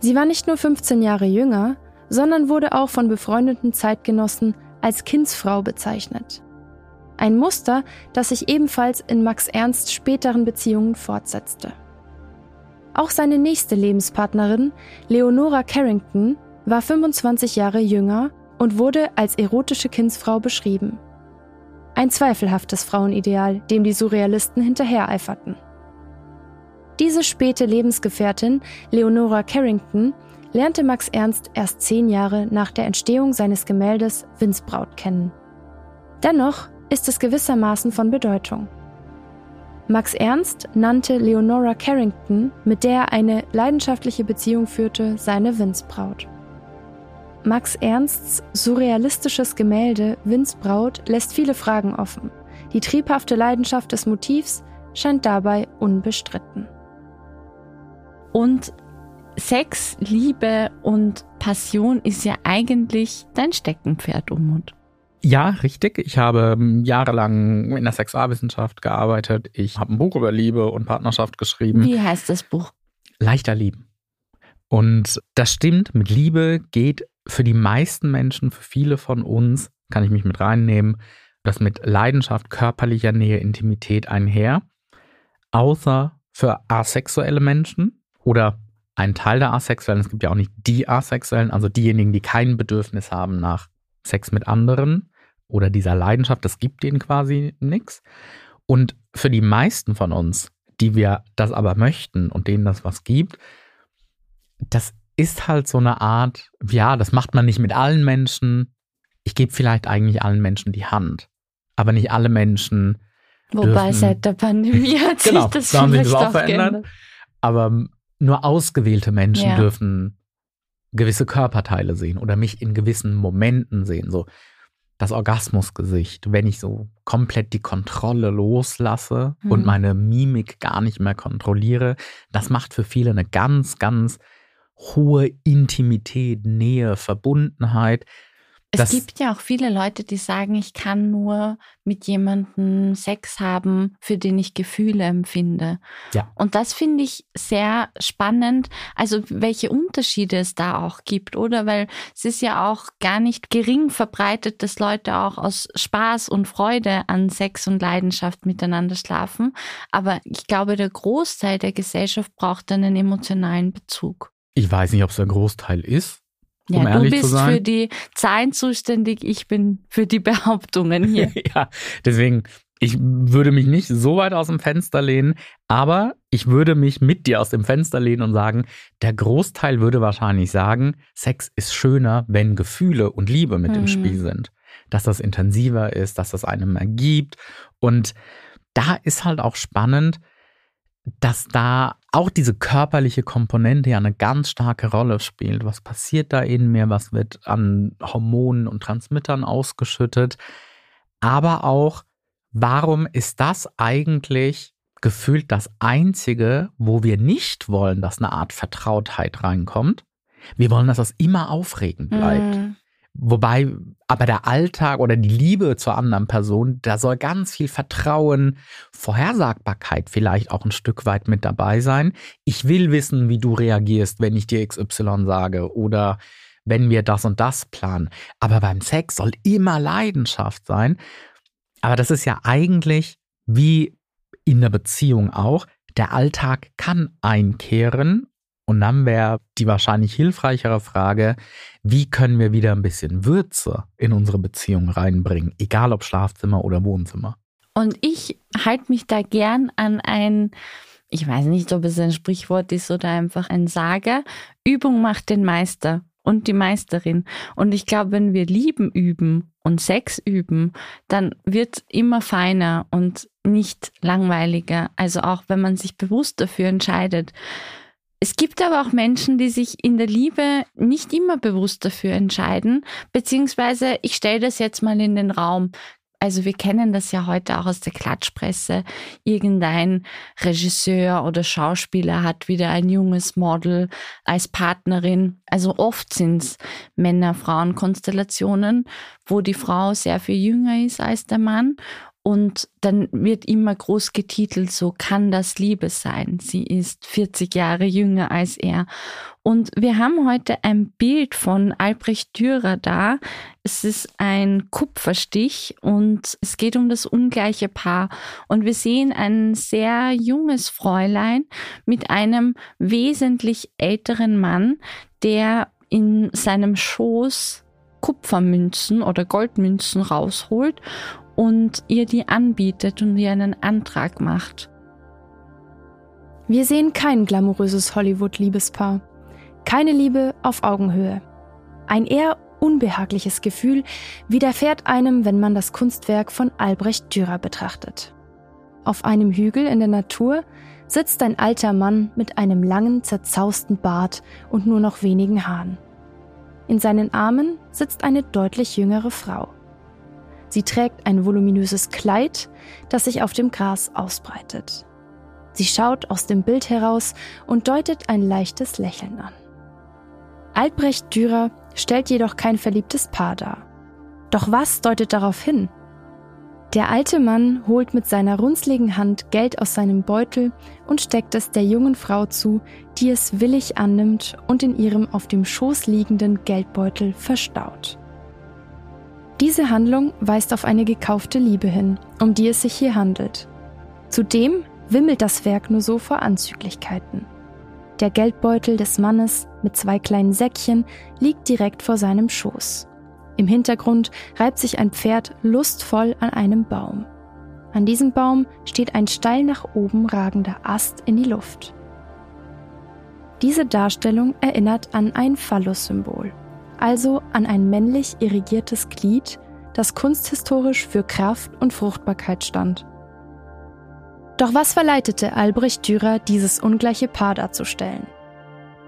Sie war nicht nur 15 Jahre jünger, sondern wurde auch von befreundeten Zeitgenossen als Kindsfrau bezeichnet. Ein Muster, das sich ebenfalls in Max Ernsts späteren Beziehungen fortsetzte. Auch seine nächste Lebenspartnerin, Leonora Carrington, war 25 Jahre jünger und wurde als erotische Kindsfrau beschrieben. Ein zweifelhaftes Frauenideal, dem die Surrealisten hinterhereiferten. Diese späte Lebensgefährtin, Leonora Carrington, lernte Max Ernst erst zehn Jahre nach der Entstehung seines Gemäldes Windsbraut kennen. Dennoch ist es gewissermaßen von Bedeutung. Max Ernst nannte Leonora Carrington, mit der er eine leidenschaftliche Beziehung führte, seine Windsbraut. Max Ernsts surrealistisches Gemälde Windsbraut lässt viele Fragen offen. Die triebhafte Leidenschaft des Motivs scheint dabei unbestritten. Und Sex, Liebe und Passion ist ja eigentlich dein Steckenpferd, Umut. Ja, richtig. Ich habe ähm, jahrelang in der Sexualwissenschaft gearbeitet. Ich habe ein Buch über Liebe und Partnerschaft geschrieben. Wie heißt das Buch? Leichter lieben. Und das stimmt, mit Liebe geht für die meisten Menschen, für viele von uns, kann ich mich mit reinnehmen, das mit Leidenschaft, körperlicher Nähe, Intimität einher. Außer für asexuelle Menschen oder ein Teil der Asexuellen. Es gibt ja auch nicht die Asexuellen, also diejenigen, die kein Bedürfnis haben nach Sex mit anderen oder dieser Leidenschaft. Das gibt denen quasi nichts. Und für die meisten von uns, die wir das aber möchten und denen das was gibt, das ist halt so eine Art, ja, das macht man nicht mit allen Menschen. Ich gebe vielleicht eigentlich allen Menschen die Hand, aber nicht alle Menschen. Wobei dürfen, seit der Pandemie hat sich genau, das, da haben sich das auch verändert. Aber nur ausgewählte Menschen ja. dürfen gewisse Körperteile sehen oder mich in gewissen Momenten sehen. So, das Orgasmusgesicht, wenn ich so komplett die Kontrolle loslasse Mhm. und meine Mimik gar nicht mehr kontrolliere, das macht für viele eine ganz, ganz hohe Intimität, Nähe, Verbundenheit. Es gibt ja auch viele Leute, die sagen, ich kann nur mit jemandem Sex haben, für den ich Gefühle empfinde. Ja. Und das finde ich sehr spannend, also welche Unterschiede es da auch gibt, oder? Weil es ist ja auch gar nicht gering verbreitet, dass Leute auch aus Spaß und Freude an Sex und Leidenschaft miteinander schlafen. Aber ich glaube, der Großteil der Gesellschaft braucht einen emotionalen Bezug. Ich weiß nicht, ob es der Großteil ist. Ja, Um du ehrlich bist zu sein. für die Zahlen zuständig, ich bin für die Behauptungen hier. ja, deswegen, ich würde mich nicht so weit aus dem Fenster lehnen, aber ich würde mich mit dir aus dem Fenster lehnen und sagen, der Großteil würde wahrscheinlich sagen, Sex ist schöner, wenn Gefühle und Liebe mit im Mhm. Spiel sind. Dass das intensiver ist, dass das einem ergibt. Und da ist halt auch spannend, dass da auch diese körperliche Komponente ja eine ganz starke Rolle spielt. Was passiert da in mir? Was wird an Hormonen und Transmittern ausgeschüttet? Aber auch, warum ist das eigentlich gefühlt das Einzige, wo wir nicht wollen, dass eine Art Vertrautheit reinkommt? Wir wollen, dass das immer aufregend bleibt. Mhm. Wobei aber der Alltag oder die Liebe zur anderen Person, da soll ganz viel Vertrauen, Vorhersagbarkeit vielleicht auch ein Stück weit mit dabei sein. Ich will wissen, wie du reagierst, wenn ich dir XY sage oder wenn wir das und das planen. Aber beim Sex soll immer Leidenschaft sein. Aber das ist ja eigentlich wie in der Beziehung auch. Der Alltag kann einkehren und dann wäre die wahrscheinlich hilfreichere Frage, wie können wir wieder ein bisschen Würze in unsere Beziehung reinbringen, egal ob Schlafzimmer oder Wohnzimmer. Und ich halte mich da gern an ein, ich weiß nicht, ob es ein Sprichwort ist oder einfach ein Sager. Übung macht den Meister und die Meisterin. Und ich glaube, wenn wir Lieben üben und Sex üben, dann wird immer feiner und nicht langweiliger. Also auch wenn man sich bewusst dafür entscheidet. Es gibt aber auch Menschen, die sich in der Liebe nicht immer bewusst dafür entscheiden, beziehungsweise ich stelle das jetzt mal in den Raum. Also wir kennen das ja heute auch aus der Klatschpresse. Irgendein Regisseur oder Schauspieler hat wieder ein junges Model als Partnerin. Also oft sind es Männer-Frauen-Konstellationen, wo die Frau sehr viel jünger ist als der Mann. Und dann wird immer groß getitelt, so kann das Liebe sein. Sie ist 40 Jahre jünger als er. Und wir haben heute ein Bild von Albrecht Dürer da. Es ist ein Kupferstich und es geht um das ungleiche Paar. Und wir sehen ein sehr junges Fräulein mit einem wesentlich älteren Mann, der in seinem Schoß Kupfermünzen oder Goldmünzen rausholt und ihr die anbietet und ihr einen Antrag macht. Wir sehen kein glamouröses Hollywood-Liebespaar. Keine Liebe auf Augenhöhe. Ein eher unbehagliches Gefühl widerfährt einem, wenn man das Kunstwerk von Albrecht Dürer betrachtet. Auf einem Hügel in der Natur sitzt ein alter Mann mit einem langen, zerzausten Bart und nur noch wenigen Haaren. In seinen Armen sitzt eine deutlich jüngere Frau. Sie trägt ein voluminöses Kleid, das sich auf dem Gras ausbreitet. Sie schaut aus dem Bild heraus und deutet ein leichtes Lächeln an. Albrecht Dürer stellt jedoch kein verliebtes Paar dar. Doch was deutet darauf hin? Der alte Mann holt mit seiner runzligen Hand Geld aus seinem Beutel und steckt es der jungen Frau zu, die es willig annimmt und in ihrem auf dem Schoß liegenden Geldbeutel verstaut. Diese Handlung weist auf eine gekaufte Liebe hin, um die es sich hier handelt. Zudem wimmelt das Werk nur so vor Anzüglichkeiten. Der Geldbeutel des Mannes mit zwei kleinen Säckchen liegt direkt vor seinem Schoß. Im Hintergrund reibt sich ein Pferd lustvoll an einem Baum. An diesem Baum steht ein steil nach oben ragender Ast in die Luft. Diese Darstellung erinnert an ein Phallus-Symbol, also an ein männlich irrigiertes Glied, das kunsthistorisch für Kraft und Fruchtbarkeit stand. Doch was verleitete Albrecht Dürer, dieses ungleiche Paar darzustellen?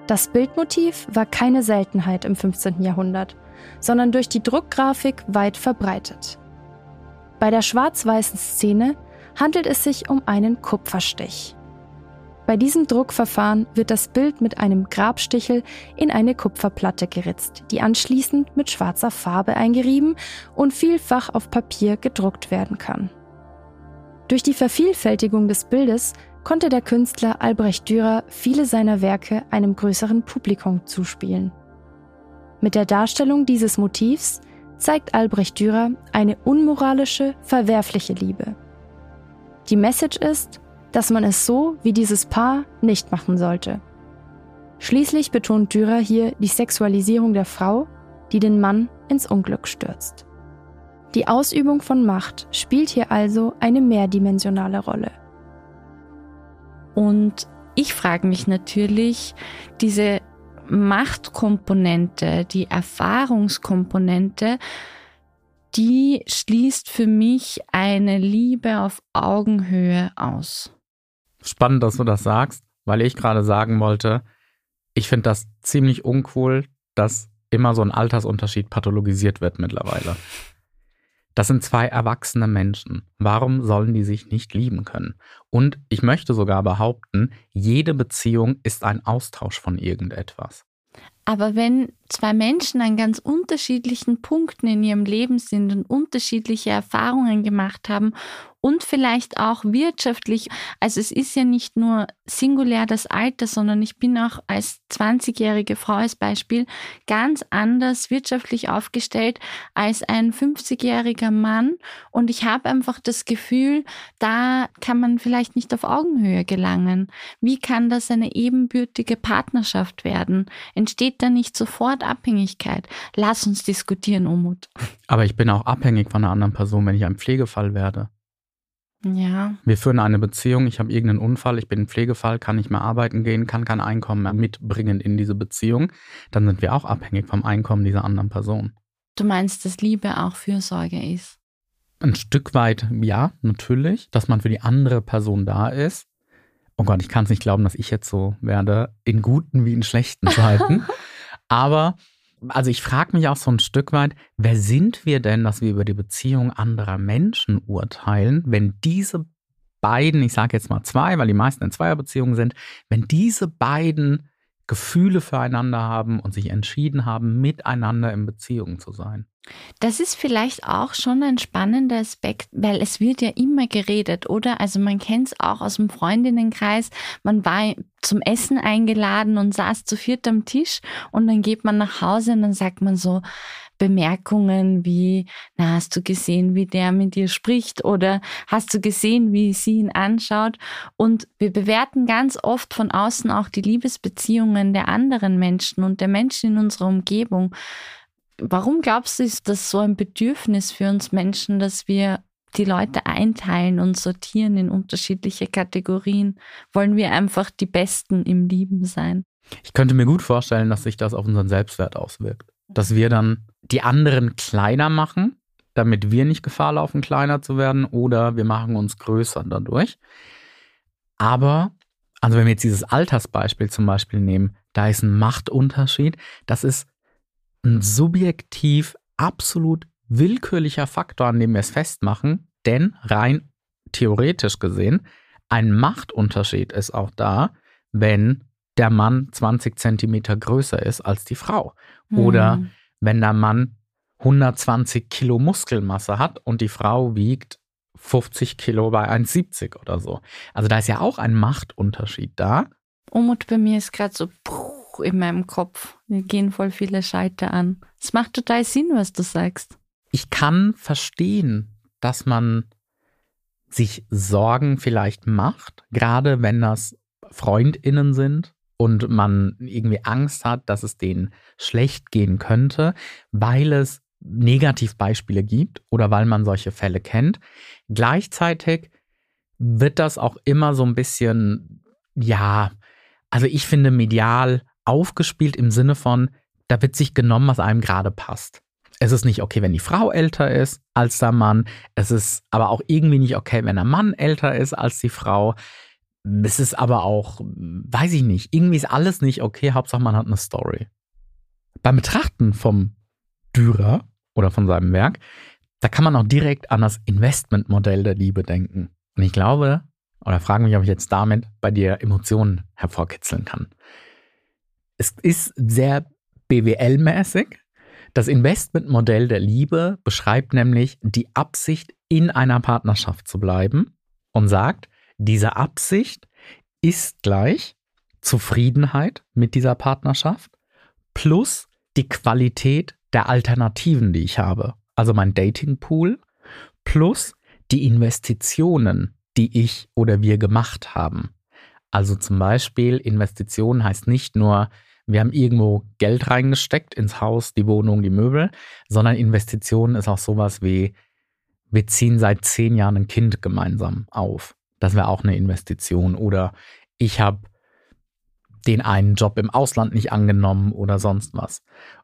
Das Bildmotiv war keine Seltenheit im 15. Jahrhundert, sondern durch die Druckgrafik weit verbreitet. Bei der schwarz-weißen Szene handelt es sich um einen Kupferstich. Bei diesem Druckverfahren wird das Bild mit einem Grabstichel in eine Kupferplatte geritzt, die anschließend mit schwarzer Farbe eingerieben und vielfach auf Papier gedruckt werden kann. Durch die Vervielfältigung des Bildes konnte der Künstler Albrecht Dürer viele seiner Werke einem größeren Publikum zuspielen. Mit der Darstellung dieses Motivs zeigt Albrecht Dürer eine unmoralische, verwerfliche Liebe. Die Message ist, dass man es so wie dieses Paar nicht machen sollte. Schließlich betont Dürer hier die Sexualisierung der Frau, die den Mann ins Unglück stürzt. Die Ausübung von Macht spielt hier also eine mehrdimensionale Rolle. Und ich frage mich natürlich, diese Machtkomponente, die Erfahrungskomponente, die schließt für mich eine Liebe auf Augenhöhe aus. Spannend, dass du das sagst, weil ich gerade sagen wollte, ich finde das ziemlich uncool, dass immer so ein Altersunterschied pathologisiert wird mittlerweile. Das sind zwei erwachsene Menschen. Warum sollen die sich nicht lieben können? Und ich möchte sogar behaupten, jede Beziehung ist ein Austausch von irgendetwas. Aber wenn zwei Menschen an ganz unterschiedlichen Punkten in ihrem Leben sind und unterschiedliche Erfahrungen gemacht haben und vielleicht auch wirtschaftlich. Also es ist ja nicht nur singulär das Alter, sondern ich bin auch als 20-jährige Frau als Beispiel ganz anders wirtschaftlich aufgestellt als ein 50-jähriger Mann. Und ich habe einfach das Gefühl, da kann man vielleicht nicht auf Augenhöhe gelangen. Wie kann das eine ebenbürtige Partnerschaft werden? Entsteht da nicht sofort Abhängigkeit? Lass uns diskutieren, Umut. Aber ich bin auch abhängig von einer anderen Person, wenn ich ein Pflegefall werde. Ja. Wir führen eine Beziehung, ich habe irgendeinen Unfall, ich bin ein Pflegefall, kann nicht mehr arbeiten gehen, kann kein Einkommen mehr mitbringen in diese Beziehung, dann sind wir auch abhängig vom Einkommen dieser anderen Person. Du meinst, dass Liebe auch Fürsorge ist? Ein Stück weit ja, natürlich, dass man für die andere Person da ist. Oh Gott, ich kann es nicht glauben, dass ich jetzt so werde, in guten wie in schlechten Zeiten. Aber also ich frage mich auch so ein Stück weit, wer sind wir denn, dass wir über die Beziehung anderer Menschen urteilen, wenn diese beiden, ich sage jetzt mal zwei, weil die meisten in Zweierbeziehungen sind, wenn diese beiden Gefühle füreinander haben und sich entschieden haben, miteinander in Beziehung zu sein. Das ist vielleicht auch schon ein spannender Aspekt, weil es wird ja immer geredet, oder? Also man kennt es auch aus dem Freundinnenkreis. Man war zum Essen eingeladen und saß zu viert am Tisch und dann geht man nach Hause und dann sagt man so, Bemerkungen wie, na, hast du gesehen, wie der mit dir spricht oder hast du gesehen, wie sie ihn anschaut? Und wir bewerten ganz oft von außen auch die Liebesbeziehungen der anderen Menschen und der Menschen in unserer Umgebung. Warum glaubst du, ist das so ein Bedürfnis für uns Menschen, dass wir die Leute einteilen und sortieren in unterschiedliche Kategorien? Wollen wir einfach die Besten im Lieben sein? Ich könnte mir gut vorstellen, dass sich das auf unseren Selbstwert auswirkt. Dass wir dann die anderen kleiner machen, damit wir nicht Gefahr laufen, kleiner zu werden, oder wir machen uns größer dadurch. Aber, also wenn wir jetzt dieses Altersbeispiel zum Beispiel nehmen, da ist ein Machtunterschied. Das ist ein subjektiv absolut willkürlicher Faktor, an dem wir es festmachen, denn rein theoretisch gesehen, ein Machtunterschied ist auch da, wenn der Mann 20 Zentimeter größer ist als die Frau. Mhm. Oder wenn der Mann 120 Kilo Muskelmasse hat und die Frau wiegt 50 Kilo bei 1,70 oder so. Also da ist ja auch ein Machtunterschied da. Umut bei mir ist gerade so in meinem Kopf. Mir gehen voll viele Schalter an. Es macht total Sinn, was du sagst. Ich kann verstehen, dass man sich Sorgen vielleicht macht, gerade wenn das Freundinnen sind und man irgendwie Angst hat, dass es denen schlecht gehen könnte, weil es Negativbeispiele gibt oder weil man solche Fälle kennt. Gleichzeitig wird das auch immer so ein bisschen, ja, also ich finde medial aufgespielt im Sinne von, da wird sich genommen, was einem gerade passt. Es ist nicht okay, wenn die Frau älter ist als der Mann. Es ist aber auch irgendwie nicht okay, wenn der Mann älter ist als die Frau. es ist aber auch, weiß ich nicht, irgendwie ist alles nicht okay, Hauptsache man hat eine Story. Beim Betrachten vom Dürer oder von seinem Werk, da kann man auch direkt an das Investmentmodell der Liebe denken. Und ich glaube, oder frage mich, ob ich jetzt damit bei dir Emotionen hervorkitzeln kann. Es ist sehr BWL-mäßig. Das Investmentmodell der Liebe beschreibt nämlich die Absicht, in einer Partnerschaft zu bleiben und sagt, diese Absicht ist gleich Zufriedenheit mit dieser Partnerschaft plus die Qualität der Alternativen, die ich habe. Also mein Datingpool plus die Investitionen, die ich oder wir gemacht haben. Also zum Beispiel Investitionen heißt nicht nur, wir haben irgendwo Geld reingesteckt ins Haus, die Wohnung, die Möbel, sondern Investitionen ist auch sowas wie, wir ziehen seit zehn Jahren ein Kind gemeinsam auf. Das wäre auch eine Investition. Oder ich habe den einen Job im Ausland nicht angenommen oder sonst was.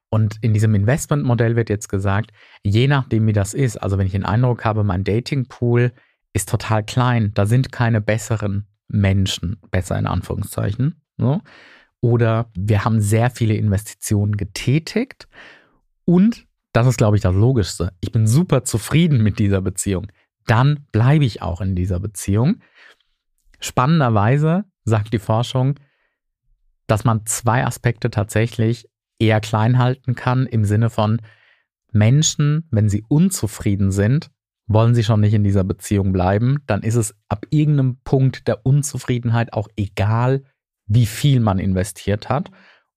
Und in diesem Investmentmodell wird jetzt gesagt, je nachdem wie das ist, also wenn ich den Eindruck habe, mein Datingpool ist total klein, da sind keine besseren Menschen, besser in Anführungszeichen, so, oder wir haben sehr viele Investitionen getätigt und das ist, glaube ich, das Logischste. Ich bin super zufrieden mit dieser Beziehung. Dann bleibe ich auch in dieser Beziehung. Spannenderweise sagt die Forschung, dass man zwei Aspekte tatsächlich eher klein halten kann im Sinne von Menschen, wenn sie unzufrieden sind, wollen sie schon nicht in dieser Beziehung bleiben, dann ist es ab irgendeinem Punkt der Unzufriedenheit auch egal, wie viel man investiert hat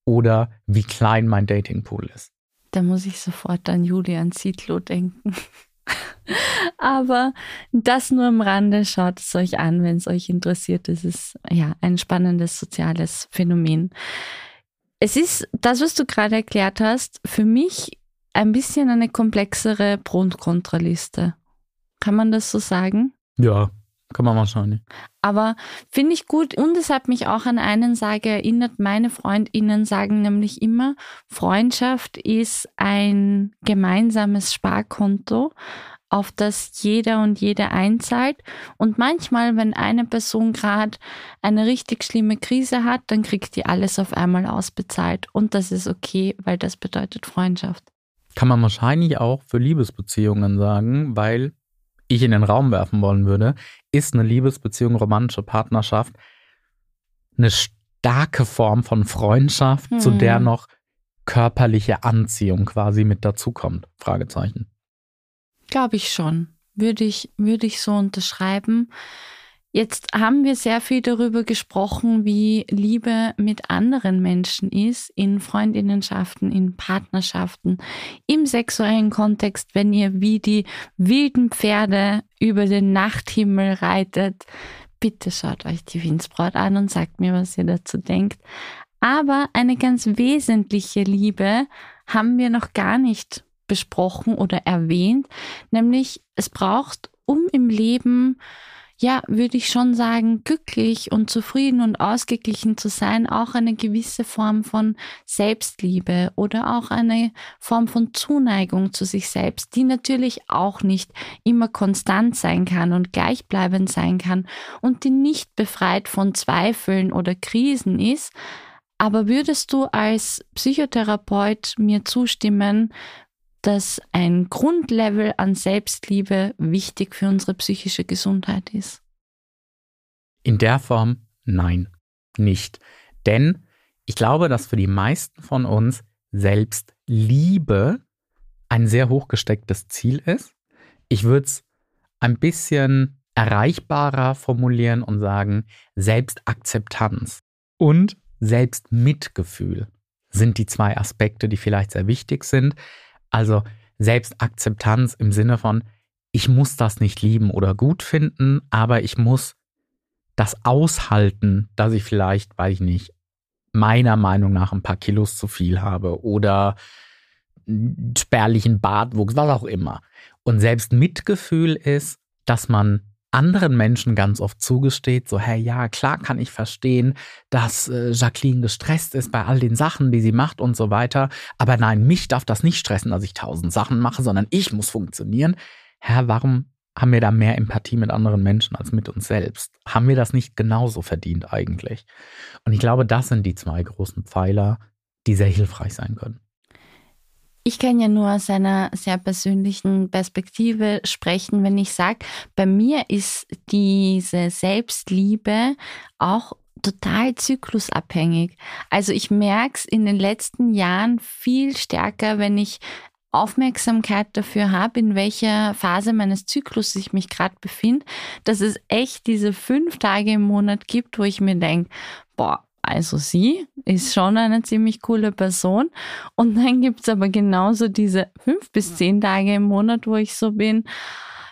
oder wie klein mein Datingpool ist. Da muss ich sofort an Julian Zietlow denken. Aber das nur am Rande, schaut es euch an, wenn es euch interessiert. Es ist ja ein spannendes soziales Phänomen. Es ist das, was du gerade erklärt hast, für mich ein bisschen eine komplexere Pro- und Kontraliste. Kann man das so sagen? Ja, kann man wahrscheinlich. Aber finde ich gut und es hat mich auch an einen Sage erinnert. Meine FreundInnen sagen nämlich immer, Freundschaft ist ein gemeinsames Sparkonto, auf das jeder und jede einzahlt. Und manchmal, wenn eine Person gerade eine richtig schlimme Krise hat, dann kriegt die alles auf einmal ausbezahlt. Und das ist okay, weil das bedeutet Freundschaft. Kann man wahrscheinlich auch für Liebesbeziehungen sagen, weil ich in den Raum werfen wollen würde, ist eine Liebesbeziehung, romantische Partnerschaft eine starke Form von Freundschaft, hm. zu der noch körperliche Anziehung quasi mit dazukommt? Fragezeichen. Glaube ich schon. Würde ich, würde ich so unterschreiben. Jetzt haben wir sehr viel darüber gesprochen, wie Liebe mit anderen Menschen ist, in Freundinnenschaften, in Partnerschaften, im sexuellen Kontext, wenn ihr wie die wilden Pferde über den Nachthimmel reitet. Bitte schaut euch die Windsbraut an und sagt mir, was ihr dazu denkt. Aber eine ganz wesentliche Liebe haben wir noch gar nicht besprochen oder erwähnt, nämlich es braucht, um im Leben ja, würde ich schon sagen, glücklich und zufrieden und ausgeglichen zu sein, auch eine gewisse Form von Selbstliebe oder auch eine Form von Zuneigung zu sich selbst, die natürlich auch nicht immer konstant sein kann und gleichbleibend sein kann und die nicht befreit von Zweifeln oder Krisen ist. Aber würdest du als Psychotherapeut mir zustimmen, dass ein Grundlevel an Selbstliebe wichtig für unsere psychische Gesundheit ist? In der Form nein, nicht. Denn ich glaube, dass für die meisten von uns Selbstliebe ein sehr hochgestecktes Ziel ist. Ich würde es ein bisschen erreichbarer formulieren und sagen, Selbstakzeptanz und Selbstmitgefühl sind die zwei Aspekte, die vielleicht sehr wichtig sind. Also Selbstakzeptanz im Sinne von, ich muss das nicht lieben oder gut finden, aber ich muss das aushalten, dass ich vielleicht, weiß ich nicht, meiner Meinung nach ein paar Kilos zu viel habe oder spärlichen Bartwuchs, was auch immer. Und selbst Mitgefühl ist, dass man anderen Menschen ganz oft zugesteht, so, hey, ja, klar kann ich verstehen, dass äh, Jacqueline gestresst ist bei all den Sachen, die sie macht und so weiter. Aber nein, mich darf das nicht stressen, dass ich tausend Sachen mache, sondern ich muss funktionieren. Herr, warum haben wir da mehr Empathie mit anderen Menschen als mit uns selbst? Haben wir das nicht genauso verdient eigentlich? Und ich glaube, das sind die zwei großen Pfeiler, die sehr hilfreich sein können. Ich kann ja nur aus einer sehr persönlichen Perspektive sprechen, wenn ich sage, bei mir ist diese Selbstliebe auch total zyklusabhängig. Also ich merke es in den letzten Jahren viel stärker, wenn ich Aufmerksamkeit dafür habe, in welcher Phase meines Zyklus ich mich gerade befinde, dass es echt diese fünf Tage im Monat gibt, wo ich mir denke, boah, also sie ist schon eine ziemlich coole Person. Und dann gibt es aber genauso diese fünf bis zehn Tage im Monat, wo ich so bin,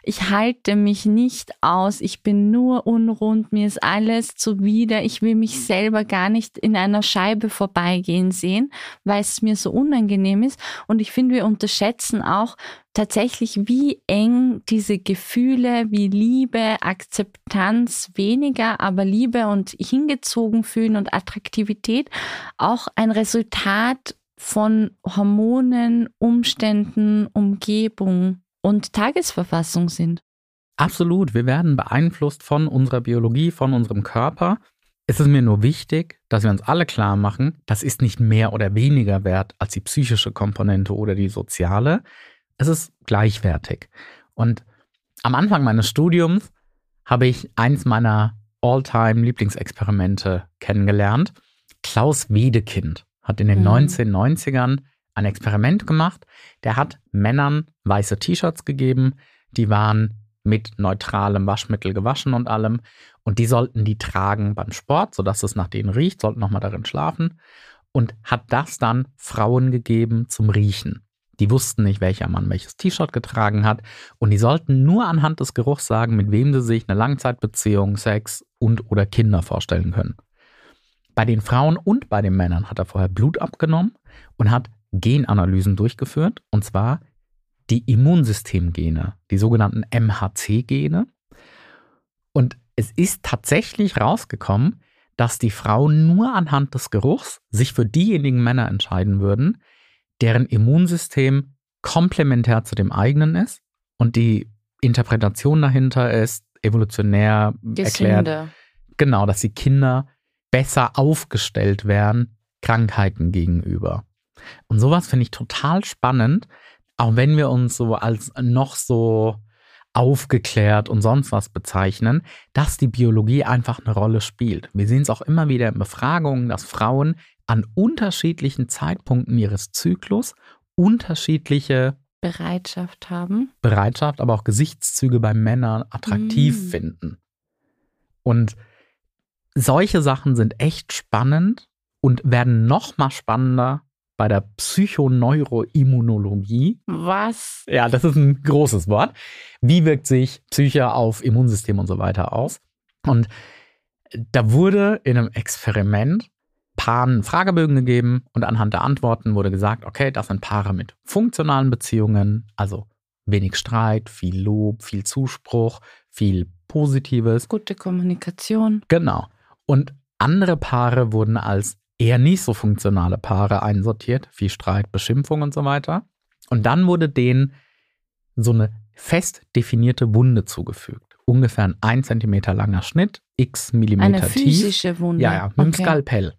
ich halte mich nicht aus, ich bin nur unrund, mir ist alles zuwider, ich will mich selber gar nicht in einer Scheibe vorbeigehen sehen, weil es mir so unangenehm ist. Und ich finde, wir unterschätzen auch tatsächlich, wie eng diese Gefühle wie Liebe, Akzeptanz weniger, aber Liebe und hingezogen fühlen und Attraktivität auch ein Resultat von Hormonen, Umständen, Umgebung und Tagesverfassung sind. Absolut, wir werden beeinflusst von unserer Biologie, von unserem Körper. Es ist mir nur wichtig, dass wir uns alle klar machen, das ist nicht mehr oder weniger wert als die psychische Komponente oder die soziale. Es ist gleichwertig. Und am Anfang meines Studiums habe ich eins meiner All-Time-Lieblingsexperimente kennengelernt. Klaus Wedekind hat in den mhm. 1990ern ein Experiment gemacht. Der hat Männern weiße T-Shirts gegeben, die waren mit neutralem Waschmittel gewaschen und allem. Und die sollten die tragen beim Sport, sodass es nach denen riecht, sollten nochmal darin schlafen. Und hat das dann Frauen gegeben zum Riechen. Die wussten nicht, welcher Mann welches T-Shirt getragen hat. Und die sollten nur anhand des Geruchs sagen, mit wem sie sich eine Langzeitbeziehung, Sex und oder Kinder vorstellen können. Bei den Frauen und bei den Männern hat er vorher Blut abgenommen und hat Genanalysen durchgeführt, und zwar die Immunsystemgene, die sogenannten MHC-Gene. Und es ist tatsächlich rausgekommen, dass die Frauen nur anhand des Geruchs sich für diejenigen Männer entscheiden würden, deren Immunsystem komplementär zu dem eigenen ist und die Interpretation dahinter ist evolutionär Gesünde. erklärt, genau, dass die Kinder besser aufgestellt wären Krankheiten gegenüber. Und sowas finde ich total spannend, auch wenn wir uns so als noch so aufgeklärt und sonst was bezeichnen, dass die Biologie einfach eine Rolle spielt. Wir sehen es auch immer wieder in Befragungen, dass Frauen an unterschiedlichen Zeitpunkten ihres Zyklus unterschiedliche Bereitschaft haben. Bereitschaft, aber auch Gesichtszüge bei Männern attraktiv mm. finden. Und solche Sachen sind echt spannend und werden noch mal spannender, bei der Psychoneuroimmunologie. Was? Ja, das ist ein großes Wort. Wie wirkt sich Psyche auf Immunsystem und so weiter aus? Und da wurde in einem Experiment Paaren Fragebögen gegeben und anhand der Antworten wurde gesagt, okay, das sind Paare mit funktionalen Beziehungen, also wenig Streit, viel Lob, viel Zuspruch, viel Positives. Gute Kommunikation. Genau. Und andere Paare wurden als eher nicht so funktionale Paare einsortiert, viel Streit, Beschimpfung und so weiter. Und dann wurde denen so eine fest definierte Wunde zugefügt. Ungefähr ein 1 cm langer Schnitt, x Millimeter Eine physische tief. Wunde. Ja, ja, mit okay. dem Skalpell.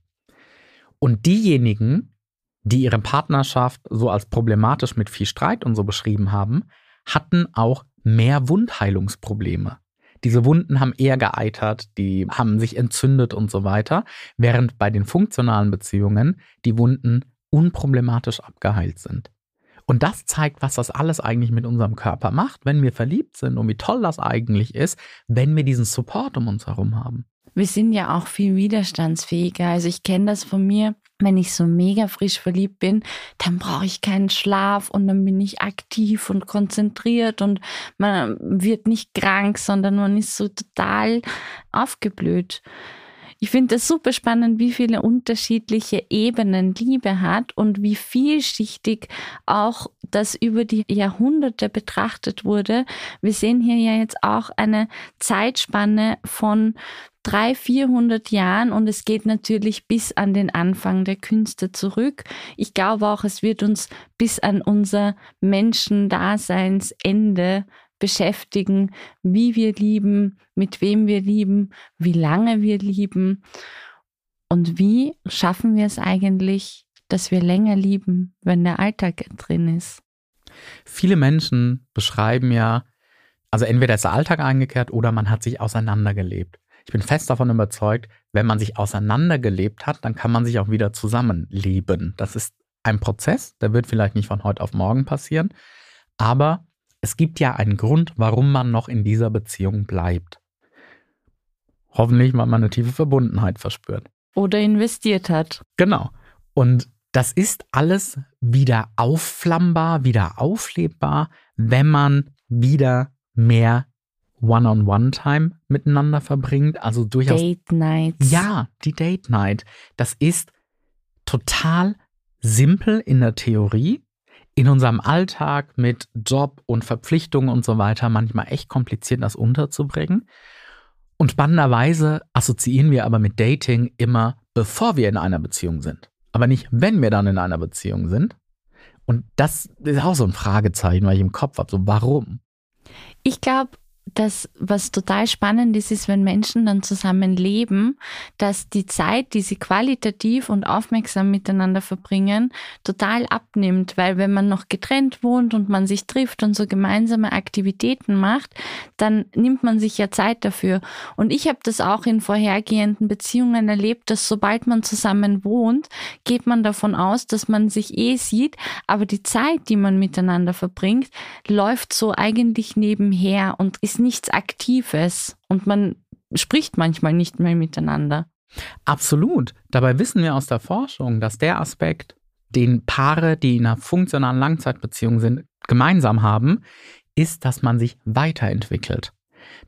Und diejenigen, die ihre Partnerschaft so als problematisch mit viel Streit und so beschrieben haben, hatten auch mehr Wundheilungsprobleme. Diese Wunden haben eher geeitert, die haben sich entzündet und so weiter, während bei den funktionalen Beziehungen die Wunden unproblematisch abgeheilt sind. Und das zeigt, was das alles eigentlich mit unserem Körper macht, wenn wir verliebt sind und wie toll das eigentlich ist, wenn wir diesen Support um uns herum haben. Wir sind ja auch viel widerstandsfähiger. Also ich kenne das von mir wenn ich so mega frisch verliebt bin, dann brauche ich keinen Schlaf und dann bin ich aktiv und konzentriert und man wird nicht krank, sondern man ist so total aufgeblüht. Ich finde es super spannend, wie viele unterschiedliche Ebenen Liebe hat und wie vielschichtig auch das über die Jahrhunderte betrachtet wurde. Wir sehen hier ja jetzt auch eine Zeitspanne von drei, vierhundert Jahren und es geht natürlich bis an den Anfang der Künste zurück. Ich glaube auch, es wird uns bis an unser Menschendaseinsende beschäftigen, wie wir lieben, mit wem wir lieben, wie lange wir lieben und wie schaffen wir es eigentlich, dass wir länger lieben, wenn der Alltag drin ist. Viele Menschen beschreiben ja, also entweder ist der Alltag eingekehrt oder man hat sich auseinandergelebt. Ich bin fest davon überzeugt, wenn man sich auseinandergelebt hat, dann kann man sich auch wieder zusammenleben. Das ist ein Prozess, der wird vielleicht nicht von heute auf morgen passieren, aber es gibt ja einen Grund, warum man noch in dieser Beziehung bleibt. Hoffentlich, weil man eine tiefe Verbundenheit verspürt. Oder investiert hat. Genau. Und das ist alles wieder aufflammbar, wieder auflebbar, wenn man wieder mehr One-on-One-Time miteinander verbringt. Also durchaus. Date Nights. Ja, die Date Night. Das ist total simpel in der Theorie. In unserem Alltag mit Job und Verpflichtungen und so weiter manchmal echt kompliziert, das unterzubringen. Und spannenderweise assoziieren wir aber mit Dating immer, bevor wir in einer Beziehung sind. Aber nicht, wenn wir dann in einer Beziehung sind. Und das ist auch so ein Fragezeichen, weil ich im Kopf habe. So, warum? Ich glaube, das, was total spannend ist, ist, wenn Menschen dann zusammen leben, dass die Zeit, die sie qualitativ und aufmerksam miteinander verbringen, total abnimmt. Weil wenn man noch getrennt wohnt und man sich trifft und so gemeinsame Aktivitäten macht, dann nimmt man sich ja Zeit dafür. Und ich habe das auch in vorhergehenden Beziehungen erlebt, dass sobald man zusammen wohnt, geht man davon aus, dass man sich eh sieht, aber die Zeit, die man miteinander verbringt, läuft so eigentlich nebenher und ist nichts Aktives und man spricht manchmal nicht mehr miteinander. Absolut. Dabei wissen wir aus der Forschung, dass der Aspekt, den Paare, die in einer funktionalen Langzeitbeziehung sind, gemeinsam haben, ist, dass man sich weiterentwickelt.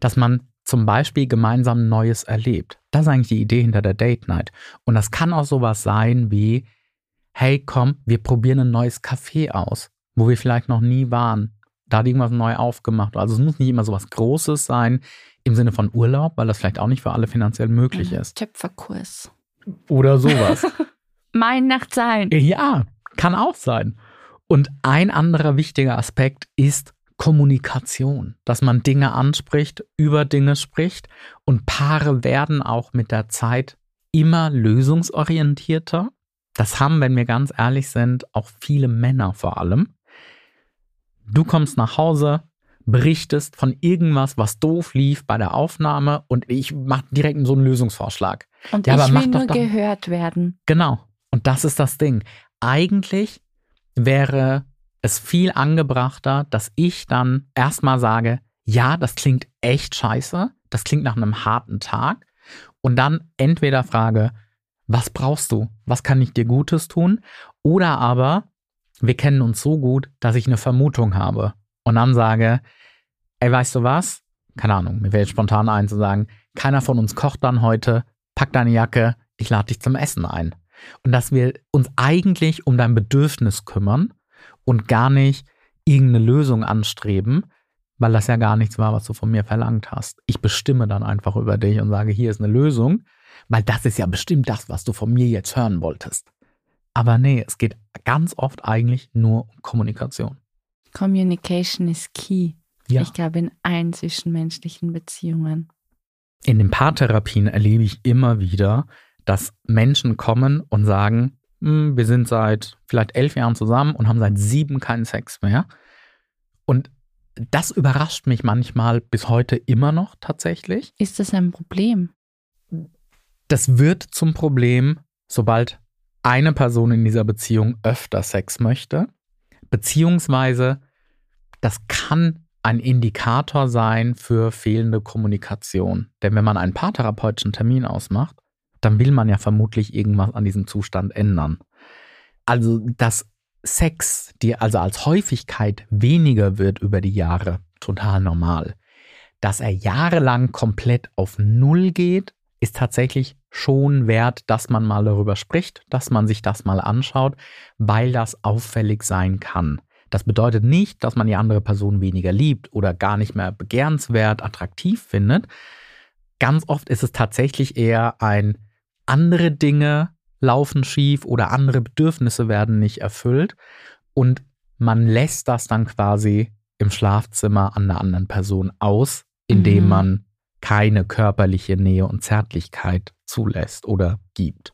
Dass man zum Beispiel gemeinsam Neues erlebt. Das ist eigentlich die Idee hinter der Date Night. Und das kann auch sowas sein wie, hey, komm, wir probieren ein neues Café aus, wo wir vielleicht noch nie waren da hat irgendwas neu aufgemacht. Also es muss nicht immer so was Großes sein im Sinne von Urlaub, weil das vielleicht auch nicht für alle finanziell möglich ist. Töpferkurs. Oder sowas. mein Nacht sein. Ja, kann auch sein. Und ein anderer wichtiger Aspekt ist Kommunikation, dass man Dinge anspricht, über Dinge spricht und Paare werden auch mit der Zeit immer lösungsorientierter. Das haben, wenn wir ganz ehrlich sind, auch viele Männer vor allem. Du kommst nach Hause, berichtest von irgendwas, was doof lief bei der Aufnahme und ich mache direkt so einen Lösungsvorschlag. Und ja, ich will nur doch, gehört werden. Genau. Und das ist das Ding. Eigentlich wäre es viel angebrachter, dass ich dann erstmal sage, ja, das klingt echt scheiße, das klingt nach einem harten Tag und dann entweder frage, was brauchst du? Was kann ich dir Gutes tun? Oder aber wir kennen uns so gut, dass ich eine Vermutung habe und dann sage, ey, weißt du was? Keine Ahnung, mir fällt spontan ein zu sagen, keiner von uns kocht dann heute, pack deine Jacke, ich lade dich zum Essen ein. Und dass wir uns eigentlich um dein Bedürfnis kümmern und gar nicht irgendeine Lösung anstreben, weil das ja gar nichts war, was du von mir verlangt hast. Ich bestimme dann einfach über dich und sage, hier ist eine Lösung, weil das ist ja bestimmt das, was du von mir jetzt hören wolltest. Aber nee, es geht ganz oft eigentlich nur um Kommunikation. Communication ist key. Ja. Ich glaube, in allen zwischenmenschlichen Beziehungen. In den Paartherapien erlebe ich immer wieder, dass Menschen kommen und sagen, hm, wir sind seit vielleicht elf Jahren zusammen und haben seit sieben keinen Sex mehr. Und das überrascht mich manchmal bis heute immer noch tatsächlich. Ist das ein Problem? Das wird zum Problem, sobald eine Person in dieser Beziehung öfter Sex möchte, beziehungsweise das kann ein Indikator sein für fehlende Kommunikation. Denn wenn man einen paartherapeutischen Termin ausmacht, dann will man ja vermutlich irgendwas an diesem Zustand ändern. Also, dass Sex, die also als Häufigkeit weniger wird über die Jahre, total normal. Dass er jahrelang komplett auf Null geht, ist tatsächlich schon wert, dass man mal darüber spricht, dass man sich das mal anschaut, weil das auffällig sein kann. Das bedeutet nicht, dass man die andere Person weniger liebt oder gar nicht mehr begehrenswert, attraktiv findet. Ganz oft ist es tatsächlich eher ein, andere Dinge laufen schief oder andere Bedürfnisse werden nicht erfüllt und man lässt das dann quasi im Schlafzimmer an der anderen Person aus, indem Mhm. man keine körperliche Nähe und Zärtlichkeit zulässt oder gibt.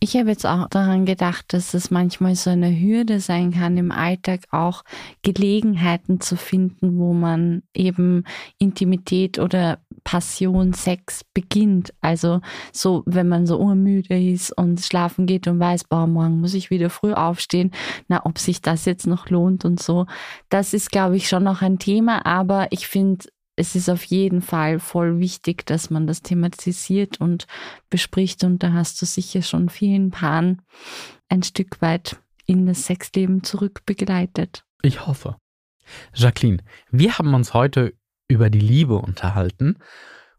Ich habe jetzt auch daran gedacht, dass es manchmal so eine Hürde sein kann, im Alltag auch Gelegenheiten zu finden, wo man eben Intimität oder Passion, Sex beginnt. Also so, wenn man so urmüde ist und schlafen geht und weiß, boah, morgen muss ich wieder früh aufstehen, na, ob sich das jetzt noch lohnt und so. Das ist, glaube ich, schon noch ein Thema, aber ich finde, es ist auf jeden Fall voll wichtig, dass man das thematisiert und bespricht. Und da hast du sicher schon vielen Paaren ein Stück weit in das Sexleben zurück begleitet. Ich hoffe. Jacqueline, wir haben uns heute über die Liebe unterhalten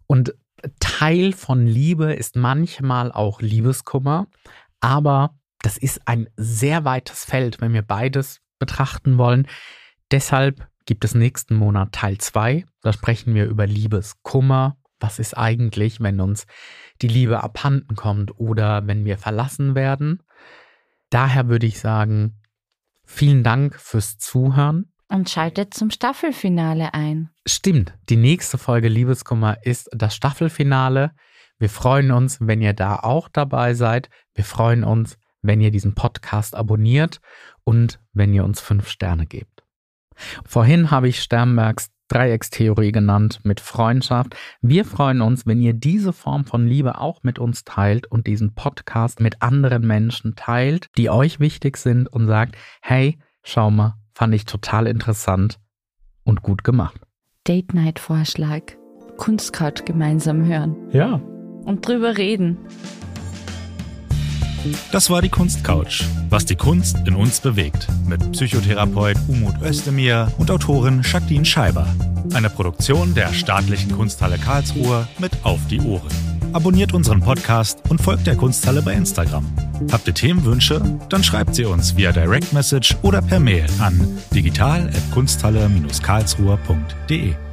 und Teil von Liebe ist manchmal auch Liebeskummer, aber das ist ein sehr weites Feld, wenn wir beides betrachten wollen. Deshalb gibt es nächsten Monat Teil 2. Da sprechen wir über Liebeskummer. Was ist eigentlich, wenn uns die Liebe abhanden kommt oder wenn wir verlassen werden? Daher würde ich sagen, vielen Dank fürs Zuhören. Und schaltet zum Staffelfinale ein. Stimmt, die nächste Folge Liebeskummer ist das Staffelfinale. Wir freuen uns, wenn ihr da auch dabei seid. Wir freuen uns, wenn ihr diesen Podcast abonniert und wenn ihr uns fünf Sterne gebt. Vorhin habe ich Sternbergs Dreieckstheorie genannt mit Freundschaft. Wir freuen uns, wenn ihr diese Form von Liebe auch mit uns teilt und diesen Podcast mit anderen Menschen teilt, die euch wichtig sind und sagt, hey, schau mal, fand ich total interessant und gut gemacht. Date Night Vorschlag. Kunstcouch gemeinsam hören Ja. und drüber reden. Das war die Kunstcouch, was die Kunst in uns bewegt. Mit Psychotherapeut Umut Özdemir und Autorin Jacqueline Scheiber. Eine Produktion der Staatlichen Kunsthalle Karlsruhe mit Auf die Ohren. Abonniert unseren Podcast und folgt der Kunsthalle bei Instagram. Habt ihr Themenwünsche? Dann schreibt sie uns via Direct Message oder per Mail an digital.kunsthalle-karlsruhe.de.